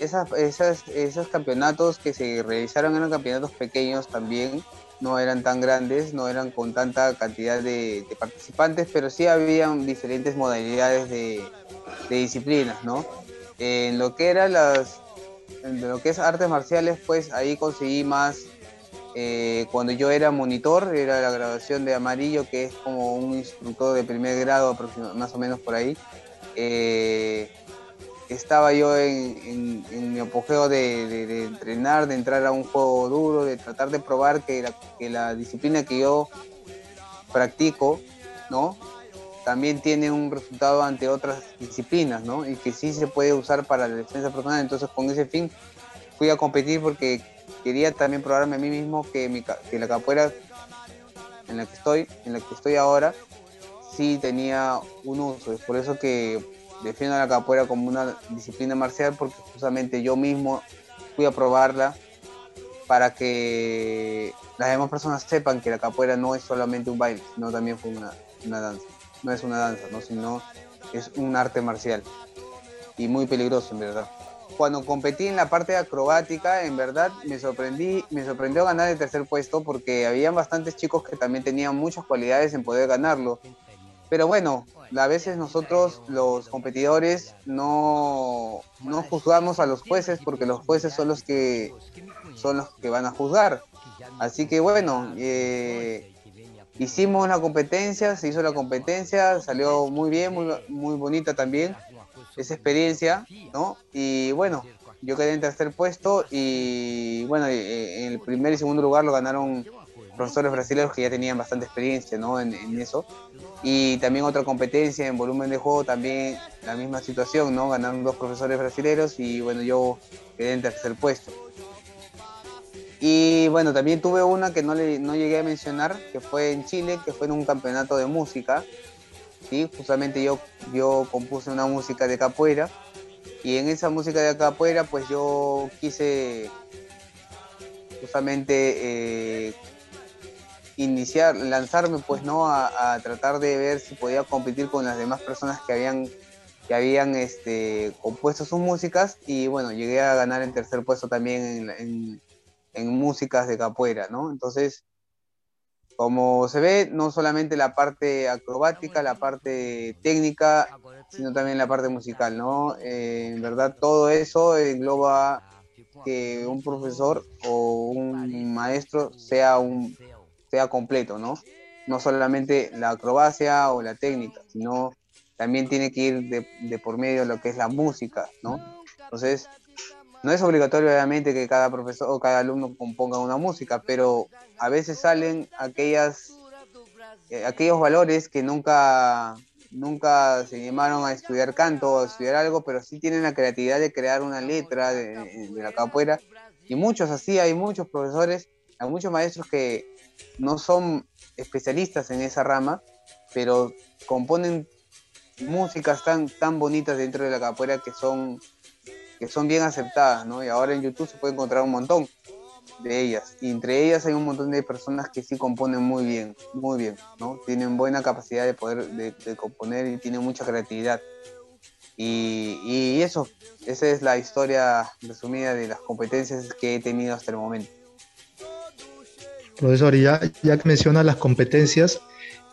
esas, esas, esos campeonatos que se realizaron, eran campeonatos pequeños también, no eran tan grandes, no eran con tanta cantidad de, participantes, pero sí habían diferentes modalidades de, disciplinas, ¿no? en lo que era las en lo que es artes marciales pues ahí conseguí más eh, cuando yo era monitor era la graduación de amarillo que es como un instructor de primer grado más o menos por ahí eh, estaba yo en, mi apogeo de, entrenar de entrar a un juego duro de tratar de probar que la, disciplina que yo practico no también tiene un resultado ante otras disciplinas, ¿no? Y que sí se puede usar para la defensa personal. Entonces, con ese fin, fui a competir porque quería también probarme a mí mismo que, mi, que la capoeira en la que estoy, en la que estoy ahora, sí tenía un uso. Es por eso que defiendo la capoeira como una disciplina marcial, porque justamente yo mismo fui a probarla para que las demás personas sepan que la capoeira no es solamente un baile, sino también fue una, una danza no es una danza, ¿no? sino es un arte marcial y muy peligroso en verdad. Cuando competí en la parte acrobática, en verdad me sorprendí, me sorprendió ganar el tercer puesto porque habían bastantes chicos que también tenían muchas cualidades en poder ganarlo. Pero bueno, a veces nosotros los competidores no, no juzgamos a los jueces porque los jueces son los que son los que van a juzgar. Así que bueno, eh, hicimos una competencia, se hizo la competencia, salió muy bien, muy, muy bonita también esa experiencia, ¿no? Y bueno, yo quedé en tercer puesto y bueno, eh, en el primer y segundo lugar lo ganaron profesores brasileños que ya tenían bastante experiencia, ¿no? En, eso. Y también otra competencia en volumen de juego, también la misma situación, ¿no? Ganaron dos profesores brasileños y bueno, yo quedé en tercer puesto. Y bueno, también tuve una que no, le, no llegué a mencionar, que fue en Chile, que fue en un campeonato de música. ¿sí? Justamente yo, yo compuse una música de capoeira. Y en esa música de capoeira, pues yo quise justamente eh, iniciar, lanzarme pues no a, tratar de ver si podía competir con las demás personas que habían que habían este, compuesto sus músicas y bueno, llegué a ganar en tercer puesto también en, en músicas de capoeira, ¿no? Entonces, como se ve, no solamente la parte acrobática, la parte técnica, sino también la parte musical, ¿no? Eh, en verdad, todo eso engloba que un profesor o un maestro sea, un, sea completo, ¿no? No solamente la acrobacia o la técnica, sino también tiene que ir de, de por medio lo que es la música, ¿no? Entonces, no es obligatorio, obviamente, que cada profesor o cada alumno componga una música, pero a veces salen aquellas, eh, aquellos valores que nunca, nunca se llamaron a estudiar canto o a estudiar algo, pero sí tienen la creatividad de crear una letra de, la capoeira. Y muchos así, hay muchos profesores, hay muchos maestros que no son especialistas en esa rama, pero componen músicas tan, tan bonitas dentro de la capoeira que son que son bien aceptadas, ¿no? Y ahora en YouTube se puede encontrar un montón de ellas. Y entre ellas hay un montón de personas que sí componen muy bien, muy bien, ¿no? Tienen buena capacidad de poder de, componer y tienen mucha creatividad. Y, y, eso, esa es la historia resumida de las competencias que he tenido hasta el momento. Profesor, ya, ya que menciona las competencias,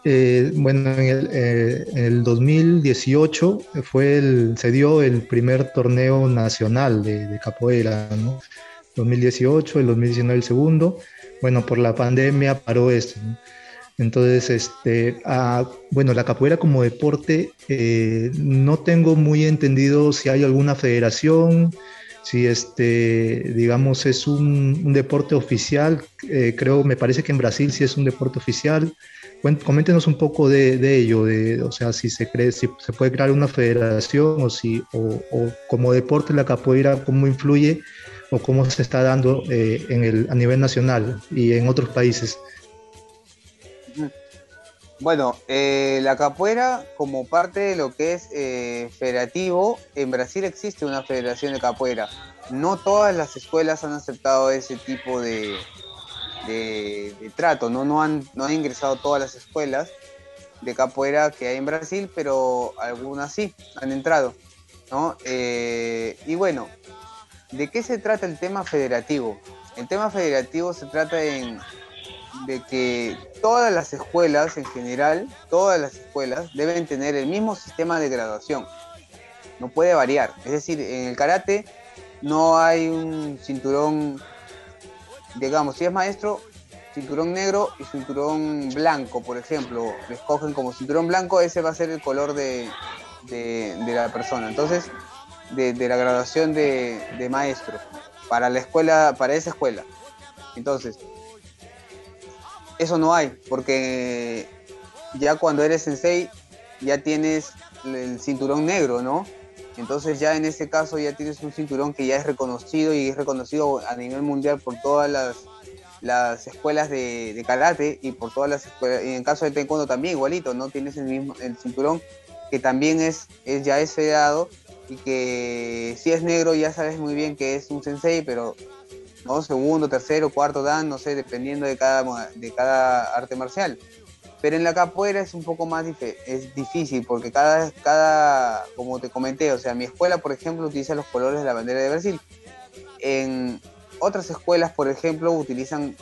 eh, bueno, en el, 2018 eh, fue el, se dio el primer torneo nacional de, capoeira, ¿no? 2018, el 2019 el segundo. Bueno, por la pandemia paró esto. Entonces, este, bueno, la capoeira como deporte, eh, no tengo muy entendido si hay alguna federación, si este, digamos, es un, deporte oficial. creo, me parece que en Brasil sí es un deporte oficial. Coméntenos un poco de, ello, de, o sea, si se cree, si se puede crear una federación o si, o, como deporte la capoeira, cómo influye o cómo se está dando eh, en el, a nivel nacional y en otros países. Bueno, eh, la capoeira como parte de lo que es eh, federativo, en Brasil existe una federación de capoeira. No todas las escuelas han aceptado ese tipo de, de, trato, ¿no? No han, no han ingresado todas las escuelas de capoeira que hay en Brasil, pero algunas sí han entrado, ¿no? Eh, y bueno, ¿de qué se trata el tema federativo? El tema federativo se trata en, de que todas las escuelas en general, todas las escuelas deben tener el mismo sistema de graduación. No puede variar. Es decir, en el karate no hay un cinturón digamos, si es maestro, cinturón negro y cinturón blanco, por ejemplo, le escogen como cinturón blanco, ese va a ser el color de, la persona. Entonces, de, la graduación de, maestro, para la escuela, para esa escuela. Entonces, eso no hay, porque ya cuando eres sensei, ya tienes el cinturón negro, ¿no? Entonces ya en ese caso ya tienes un cinturón que ya es reconocido y es reconocido a nivel mundial por todas las, las escuelas de, karate y por todas las escuelas, y en caso de taekwondo también igualito, ¿no? Tienes el mismo el cinturón que también es, es ya es federado y que si es negro ya sabes muy bien que es un sensei, pero no segundo, tercero, cuarto dan, no sé, dependiendo de cada de cada arte marcial. Pero en la capoeira es un poco más es difícil porque cada, cada, como te comenté, o sea, mi escuela, por ejemplo, utiliza los colores de la bandera de Brasil. En otras escuelas, por ejemplo, utilizan,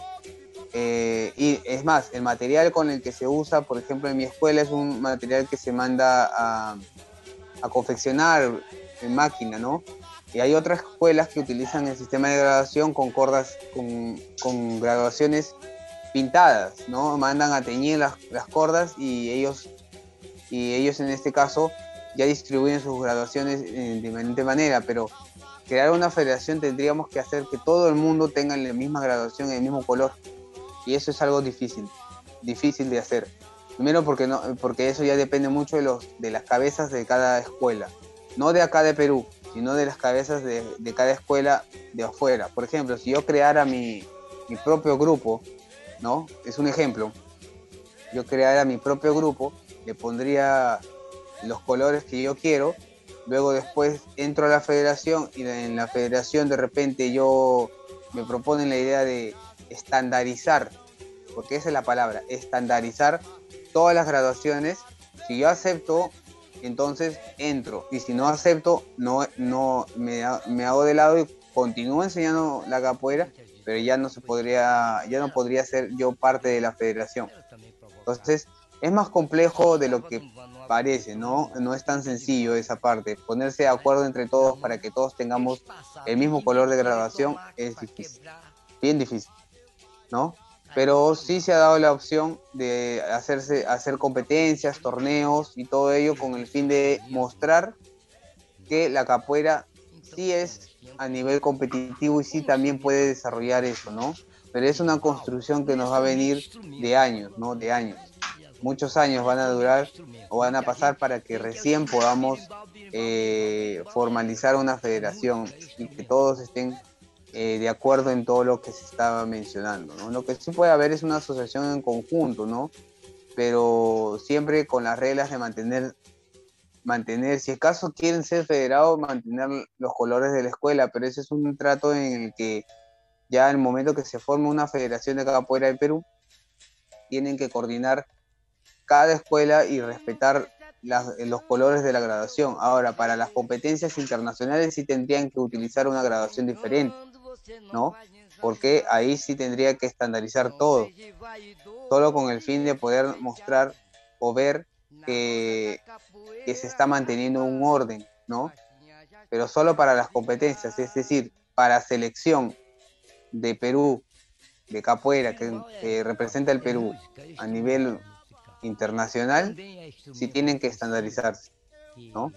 eh, y es más, el material con el que se usa, por ejemplo, en mi escuela es un material que se manda a, a confeccionar en máquina, ¿no? Y hay otras escuelas que utilizan el sistema de graduación con cordas, con, con graduaciones pintadas, ¿no? Mandan a teñir las, cordas y ellos, y ellos en este caso ya distribuyen sus graduaciones de diferente manera, pero crear una federación tendríamos que hacer que todo el mundo tenga la misma graduación, el mismo color. Y eso es algo difícil, difícil de hacer. Primero porque, no, porque eso ya depende mucho de, los, de las cabezas de cada escuela. No de acá de Perú, sino de las cabezas de, de cada escuela de afuera. Por ejemplo, si yo creara mi, mi propio grupo ¿no? Es un ejemplo. Yo crearía mi propio grupo, le pondría los colores que yo quiero, luego después entro a la federación y en la federación de repente yo me proponen la idea de estandarizar porque esa es la palabra, estandarizar todas las graduaciones. Si yo acepto, entonces entro. Y si no acepto, no, no me, me hago de lado y continúo enseñando la capoeira, pero ya no se podría, ya no podría ser yo parte de la federación. Entonces, es más complejo de lo que parece, ¿no? No es tan sencillo esa parte. Ponerse de acuerdo entre todos para que todos tengamos el mismo color de graduación es difícil, bien difícil, ¿no? Pero sí se ha dado la opción de hacerse, hacer competencias, torneos y todo ello con el fin de mostrar que la capoeira sí es a nivel competitivo y sí también puede desarrollar eso, ¿no? Pero es una construcción que nos va a venir de años, ¿no? De años muchos años van a durar o van a pasar para que recién podamos eh, formalizar una federación y que todos estén eh, de acuerdo en todo lo que se estaba mencionando. ¿no? Lo que sí puede haber es una asociación en conjunto, ¿no? pero siempre con las reglas de mantener, mantener, si acaso quieren ser federados, mantener los colores de la escuela, pero ese es un trato en el que ya en el momento que se forme una federación de capoeira del Perú, tienen que coordinar cada escuela y respetar los colores de la graduación. Ahora, para las competencias internacionales sí tendrían que utilizar una graduación diferente, ¿no? Porque ahí sí tendría que estandarizar todo, solo con el fin de poder mostrar o ver que, se está manteniendo un orden, ¿no? Pero solo para las competencias, es decir, para selección de Perú, de capoeira, que, representa el Perú a nivel internacional si tienen que estandarizarse, ¿no?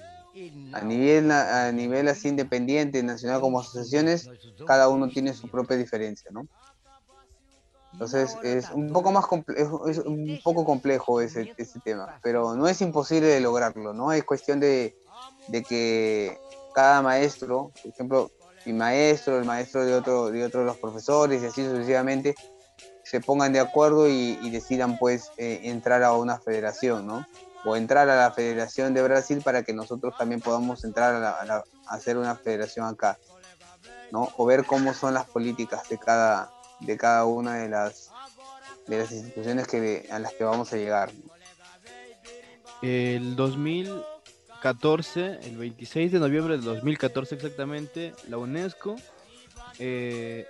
A nivel, a nivel así independiente, nacional como asociaciones, cada uno tiene su propia diferencia, ¿no? Entonces es un poco más complejo, es un poco complejo ese, ese tema, pero no es imposible de lograrlo, ¿no? Es cuestión de, de que cada maestro, por ejemplo, mi maestro, el maestro de otro, de otro los profesores y así sucesivamente, se pongan de acuerdo y, decidan pues eh, entrar a una federación, ¿no? O entrar a la Federación de Brasil para que nosotros también podamos entrar a, hacer una federación acá, ¿no? O ver cómo son las políticas de cada, de cada una de las, de las instituciones que, a las que vamos a llegar. El 2014, el 26 de noviembre del 2014 exactamente, la UNESCO eh,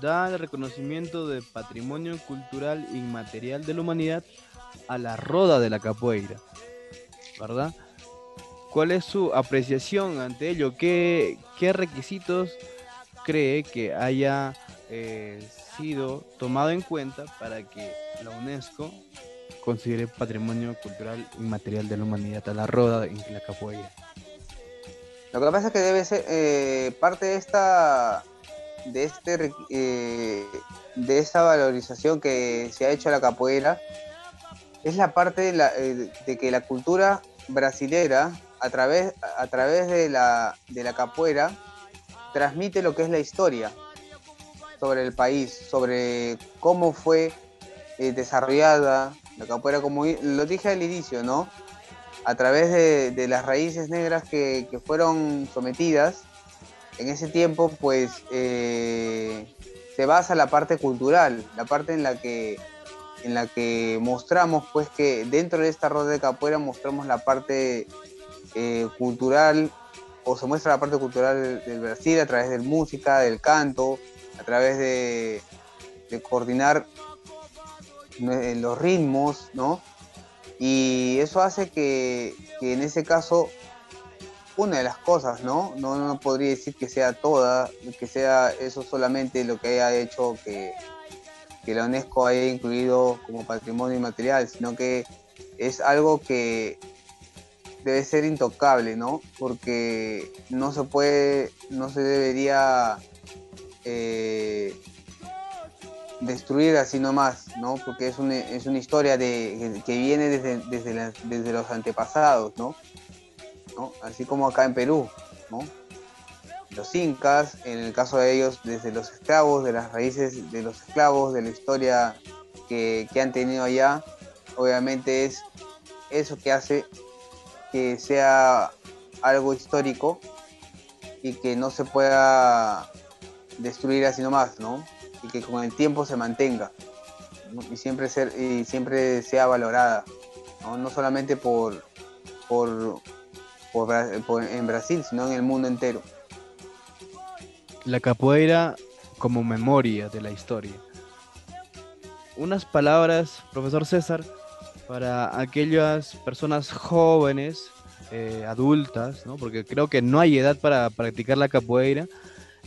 da el reconocimiento de Patrimonio Cultural Inmaterial de la Humanidad a la Roda de la Capoeira, ¿verdad? ¿Cuál es su apreciación ante ello? ¿Qué, requisitos cree que haya eh, sido tomado en cuenta para que la UNESCO considere Patrimonio Cultural Inmaterial de la Humanidad a la Roda de la Capoeira? Lo que pasa es que debe ser eh, parte de esta de este eh, de esa valorización que se ha hecho a la capoeira es la parte de, eh, que la cultura brasilera a través, a través de, la, de la capoeira transmite lo que es la historia sobre el país, sobre cómo fue eh, desarrollada la capoeira, como lo dije al inicio, ¿no? A través de, las raíces negras que, que fueron sometidas en ese tiempo pues eh, se basa la parte cultural, la parte en la que en la que mostramos pues que dentro de esta rueda de capoeira mostramos la parte eh, cultural o se muestra la parte cultural del, Brasil a través de música, del canto, a través de, coordinar eh, los ritmos, ¿no? Y eso hace que, que en ese caso una de las cosas, ¿no? ¿no? No podría decir que sea toda, que sea eso solamente lo que haya hecho que, la UNESCO haya incluido como patrimonio inmaterial, sino que es algo que debe ser intocable, ¿no? Porque no se puede, no se debería eh, destruir así nomás, ¿no? Porque es una, es una historia de, que viene desde, desde, desde los antepasados, ¿no? Así como acá en Perú, Los incas, en el caso de ellos, desde los esclavos, de las raíces de los esclavos, de la historia que, han tenido allá, obviamente es eso que hace que sea algo histórico y que no se pueda destruir así nomás, ¿no? Y que con el tiempo se mantenga, y siempre ser y siempre sea valorada, no, solamente por, por, por, en Brasil, sino en el mundo entero. La capoeira como memoria de la historia. Unas palabras, profesor César, para aquellas personas jóvenes, eh, adultas, ¿no? porque creo que no hay edad para practicar la capoeira,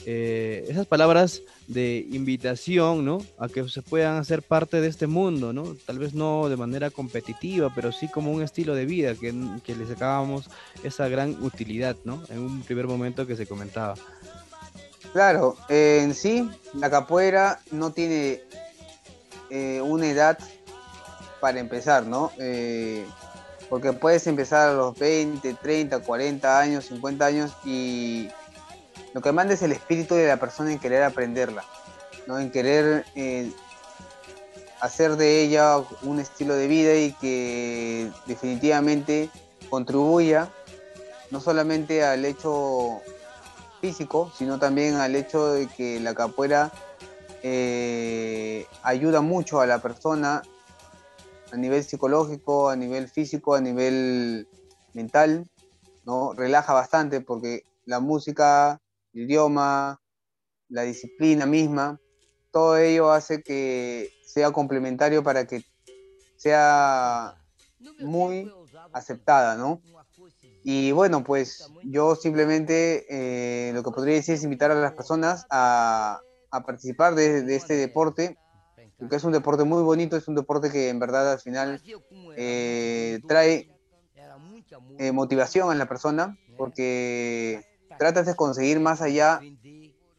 eh, esas palabras de invitación, ¿no? A que se puedan hacer parte de este mundo, ¿no? Tal vez no de manera competitiva, pero sí como un estilo de vida que, que les sacábamos esa gran utilidad, ¿no? En un primer momento que se comentaba. Claro, en sí, la capoeira no tiene eh, una edad para empezar, ¿no? Eh, porque puedes empezar a los 20, 30, 40 años, 50 años y lo que manda es el espíritu de la persona en querer aprenderla, ¿no? en querer eh, hacer de ella un estilo de vida y que definitivamente contribuya no solamente al hecho sino también al hecho de que la capoeira eh, ayuda mucho a la persona a nivel psicológico, a nivel físico, a nivel mental, ¿no? Relaja bastante porque la música el idioma, la disciplina misma, todo ello hace que sea complementario para que sea muy aceptada, ¿no? Y bueno, pues yo simplemente eh, lo que podría decir es invitar a las personas a, participar de, este deporte, porque es un deporte muy bonito, es un deporte que en verdad al final eh, trae eh, motivación a la persona, porque tratas de conseguir más allá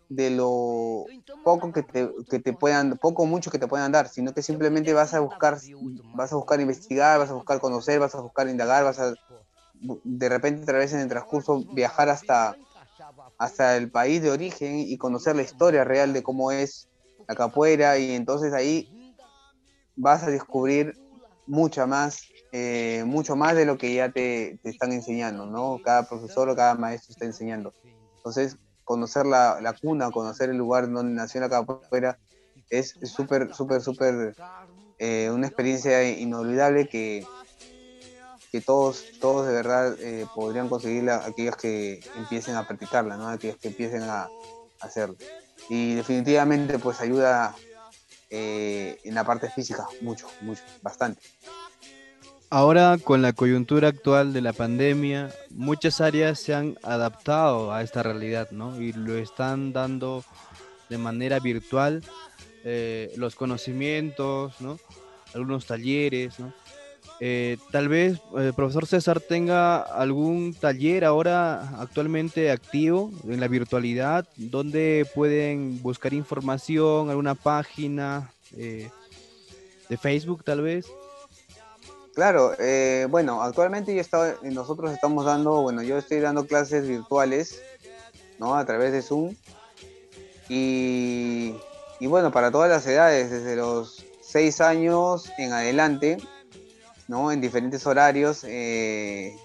de lo poco que te, que te puedan, poco o mucho que te puedan dar, sino que simplemente vas a buscar, vas a buscar investigar, vas a buscar conocer, vas a buscar indagar, vas a de repente a través en el transcurso viajar hasta, hasta el país de origen y conocer la historia real de cómo es la capoeira y entonces ahí vas a descubrir mucha más eh, mucho más de lo que ya te, están enseñando, ¿no? Cada profesor o cada maestro está enseñando. Entonces, conocer la, la cuna, conocer el lugar donde nació la capoeira, es súper, súper, súper eh, una experiencia inolvidable que, todos, todos de verdad eh, podrían conseguirla, aquellos que empiecen a practicarla, ¿no? aquellos que empiecen a, hacerlo. Y definitivamente pues ayuda en la parte física, mucho, mucho, bastante. Ahora, con la coyuntura actual de la pandemia, muchas áreas se han adaptado a esta realidad, ¿no? Y lo están dando de manera virtual, eh, los conocimientos, ¿no? Algunos talleres, ¿no? Eh, tal vez el eh, profesor César tenga algún taller ahora actualmente activo en la virtualidad, donde pueden buscar información, alguna página de Facebook tal vez. Claro, eh, bueno, actualmente yo estaba, nosotros estamos dando, bueno, yo estoy dando clases virtuales, ¿no? A través de Zoom. Y, bueno, para todas las edades, desde los 6 años en adelante, ¿no? En diferentes horarios. Eh,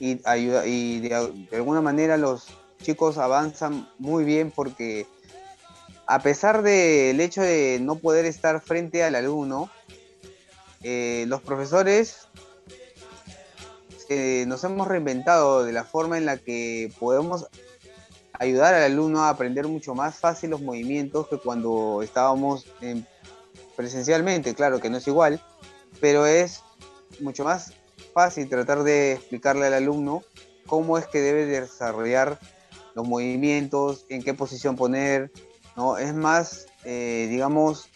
y ayuda, y de, alguna manera los chicos avanzan muy bien porque a pesar del hecho de no poder estar frente al alumno, eh, los profesores nos hemos reinventado de la forma en la que podemos ayudar al alumno a aprender mucho más fácil los movimientos que cuando estábamos presencialmente, claro que no es igual, pero es mucho más fácil tratar de explicarle al alumno cómo es que debe desarrollar los movimientos, en qué posición poner, ¿no? Es más, eh, digamos,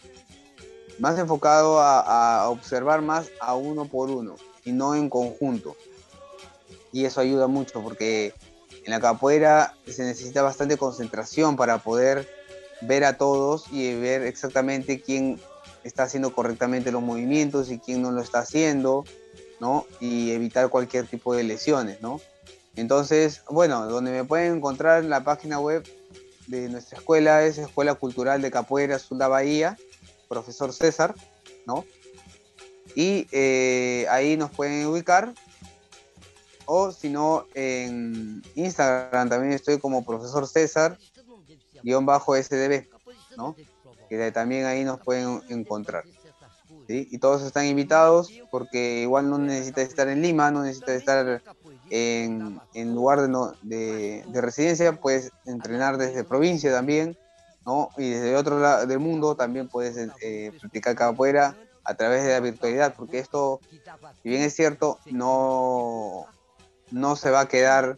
más enfocado a, observar más a uno por uno y no en conjunto. Y eso ayuda mucho porque en la capoeira se necesita bastante concentración para poder ver a todos y ver exactamente quién está haciendo correctamente los movimientos y quién no lo está haciendo, ¿no? Y evitar cualquier tipo de lesiones, ¿no? Entonces, bueno, donde me pueden encontrar en la página web de nuestra escuela es Escuela Cultural de Capoeira Sunda Bahía profesor César, ¿no? Y eh, ahí nos pueden ubicar. O si no, en Instagram también estoy como profesor César, guion bajo SDB, ¿no? Que también ahí nos pueden encontrar. Y todos están invitados porque igual no necesita estar en Lima, no necesita estar en, lugar de, de, residencia, puedes entrenar desde provincia también, ¿no? Y desde otro lado del mundo también puedes eh, practicar capoeira a través de la virtualidad, porque esto, si bien es cierto, no, no se va a quedar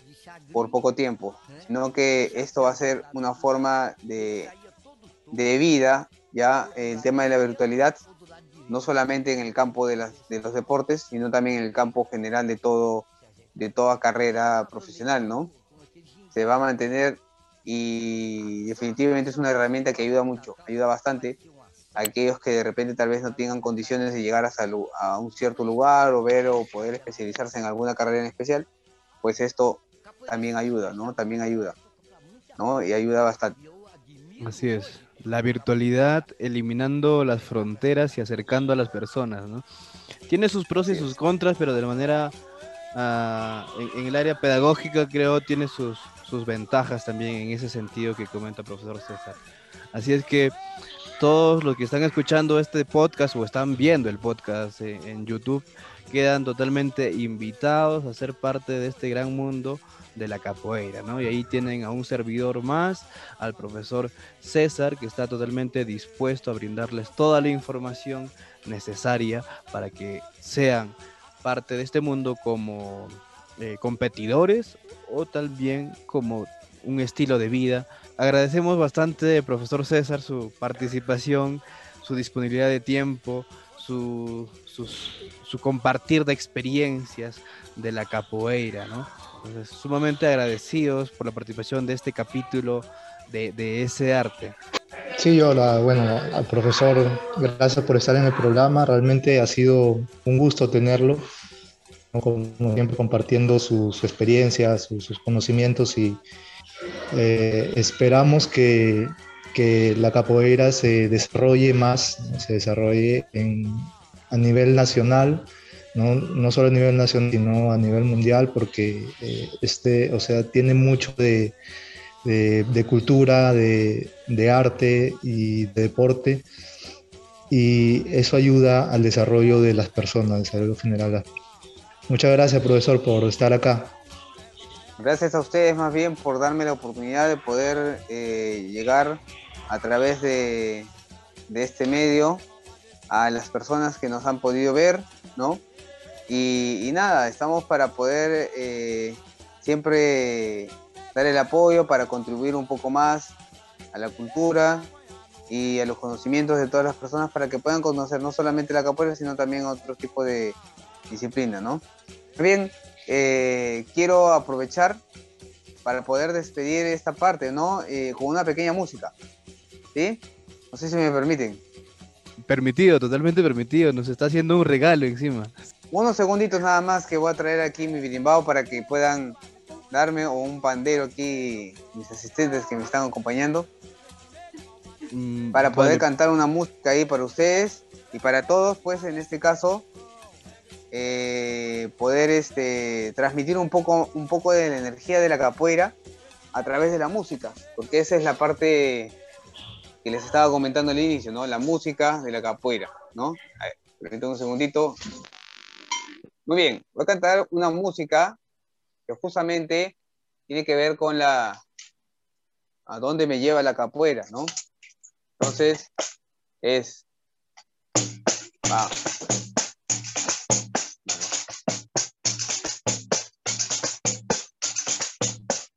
por poco tiempo, sino que esto va a ser una forma de, de vida, ya el tema de la virtualidad no solamente en el campo de, de los deportes, sino también en el campo general de todo, de toda carrera profesional, ¿no? Se va a mantener y definitivamente es una herramienta que ayuda mucho, ayuda bastante a aquellos que de repente tal vez no tengan condiciones de llegar hasta a un cierto lugar o ver o poder especializarse en alguna carrera en especial, pues esto también ayuda, ¿no? También ayuda, ¿no? Y ayuda bastante. Así es la virtualidad eliminando las fronteras y acercando a las personas, ¿no? Tiene sus pros y sus contras, pero de manera, ah, en, el área pedagógica creo tiene sus, sus ventajas también en ese sentido que comenta el profesor César. Así es que todos los que están escuchando este podcast o están viendo el podcast en YouTube quedan totalmente invitados a ser parte de este gran mundo de la capoeira, ¿no? Y ahí tienen a un servidor más, al profesor César, que está totalmente dispuesto a brindarles toda la información necesaria para que sean parte de este mundo como eh, competidores o también como un estilo de vida. Agradecemos bastante, profesor César, su participación, su disponibilidad de tiempo, su, su compartir de experiencias de la capoeira, ¿no? Sumamente agradecidos por la participación de este capítulo de, ese arte. Sí, hola, bueno, al profesor, gracias por estar en el programa. Realmente ha sido un gusto tenerlo, como siempre compartiendo su, experiencia, sus conocimientos y eh, esperamos que, que, la capoeira se desarrolle más, se desarrolle a nivel nacional no, no solo a nivel nacional, sino a nivel mundial, porque eh, este, o sea, tiene mucho de, de, cultura, de, de, arte y de deporte, y eso ayuda al desarrollo de las personas, desarrollo general. Muchas gracias, profesor, por estar acá. Gracias a ustedes más bien por darme la oportunidad de poder eh, llegar a través de, de este medio a las personas que nos han podido ver, ¿no? Y, nada, estamos para poder eh, siempre dar el apoyo para contribuir un poco más a la cultura y a los conocimientos de todas las personas para que puedan conocer no solamente la capoeira, sino también otro tipo de disciplina, ¿no? Bien, eh, quiero aprovechar para poder despedir esta parte, ¿no? Eh, con una pequeña música, ¿sí? No sé si me permiten. Permitido, totalmente permitido. Nos está haciendo un regalo encima unos segunditos nada más que voy a traer aquí mi birimbao para que puedan darme o un pandero aquí mis asistentes que me están acompañando. Mm, para poder cantar una música ahí para ustedes y para todos pues en este caso eh, poder este transmitir un poco un poco de la energía de la capoeira a través de la música porque esa es la parte que les estaba comentando al inicio no la música de la capoeira no a ver, un segundito muy bien, voy a cantar una música que justamente tiene que ver con la a dónde me lleva la capoeira, ¿no? Entonces, es va.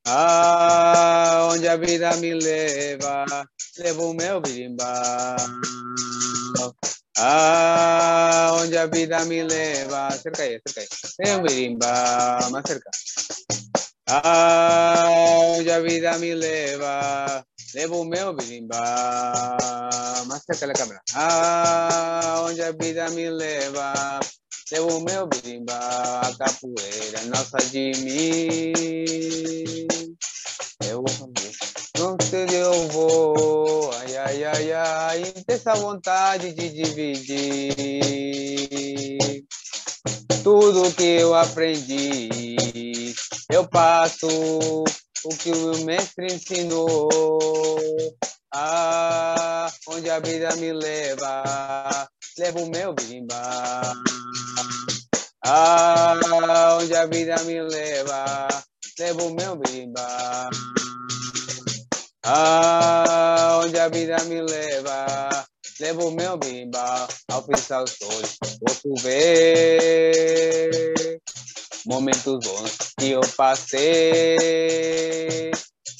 Ah, onde a vida me leva, levo o meu birimbau. Ah, a vida me leva. Acerca aí, acerca aí. Tem um birimba, mais cerca. Ah, onde a vida me leva. Levo o meu birimba. Mais cerca da câmera. Ah, onde a vida me leva. Levo o meu birimba. A capoeira nossa de mim. Eu vou. Não sei eu vou, ai, ai, ai, essa vontade de dividir tudo que eu aprendi. Eu passo o que o mestre ensinou. Ah, onde a vida me leva, leva o meu bimba. Aonde a vida me leva, leva o meu bimba. Aonde a vida me leva, leva o meu bimba. Ao pisar o sol, posso ver momentos bons que eu passei.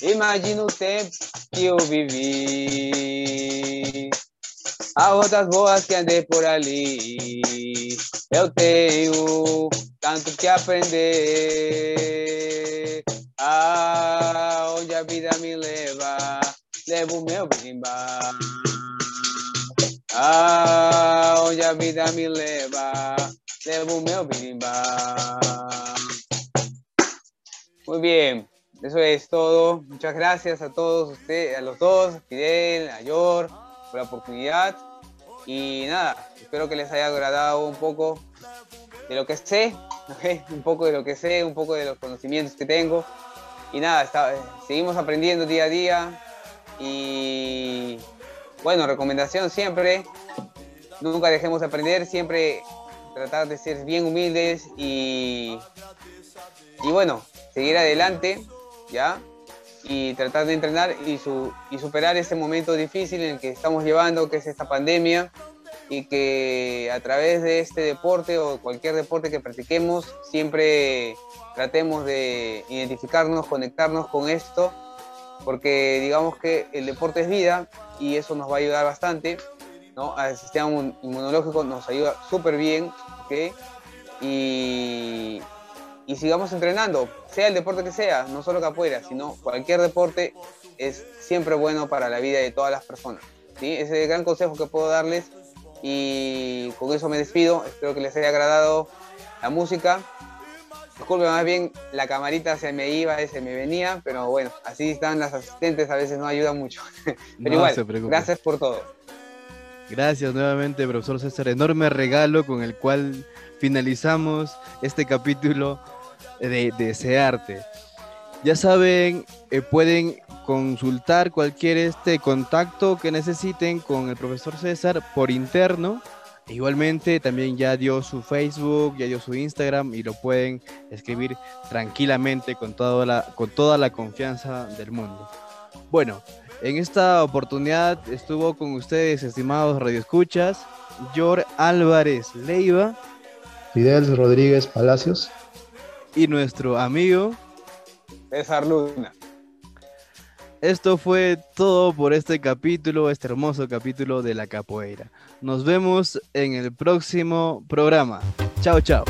Imagina o tempo que eu vivi. Há outras boas que andei por ali. Eu tenho tanto que aprender. Ah, onde a vida me leva, levo meu bimba. Ah, onde a vida me leva, levo meu bimba. Muy bien, eso es todo. Muchas gracias a todos ustedes, a los dos, Fidel, a Yor, la oportunidad. Y nada, espero que les haya agradado un poco de lo que sé, un poco de lo que sé, un poco de los conocimientos que tengo. Y nada, seguimos aprendiendo día a día. Y bueno, recomendación siempre, nunca dejemos de aprender, siempre tratar de ser bien humildes y, y bueno, seguir adelante, ¿ya? Y tratar de entrenar y, su, y superar ese momento difícil en el que estamos llevando, que es esta pandemia, y que a través de este deporte o cualquier deporte que practiquemos, siempre tratemos de identificarnos, conectarnos con esto, porque digamos que el deporte es vida y eso nos va a ayudar bastante, ¿no? Al sistema inmunológico nos ayuda súper bien, ¿ok? Y, y sigamos entrenando, sea el deporte que sea, no solo capoeira, sino cualquier deporte es siempre bueno para la vida de todas las personas. ¿sí? Ese es el gran consejo que puedo darles y con eso me despido. Espero que les haya agradado la música. Disculpe, más bien la camarita se me iba y se me venía, pero bueno, así están las asistentes, a veces no ayudan mucho. pero igual, gracias por todo. Gracias nuevamente, profesor César. Enorme regalo con el cual finalizamos este capítulo de Desearte. Ya saben, eh, pueden consultar cualquier este contacto que necesiten con el profesor César por interno. Igualmente también ya dio su Facebook, ya dio su Instagram y lo pueden escribir tranquilamente con toda la, con toda la confianza del mundo. Bueno, en esta oportunidad estuvo con ustedes, estimados radioescuchas, Yor Álvarez Leiva, Fidel Rodríguez Palacios y nuestro amigo César Luna. Esto fue todo por este capítulo, este hermoso capítulo de la capoeira. Nos vemos en el próximo programa. Chao, chao.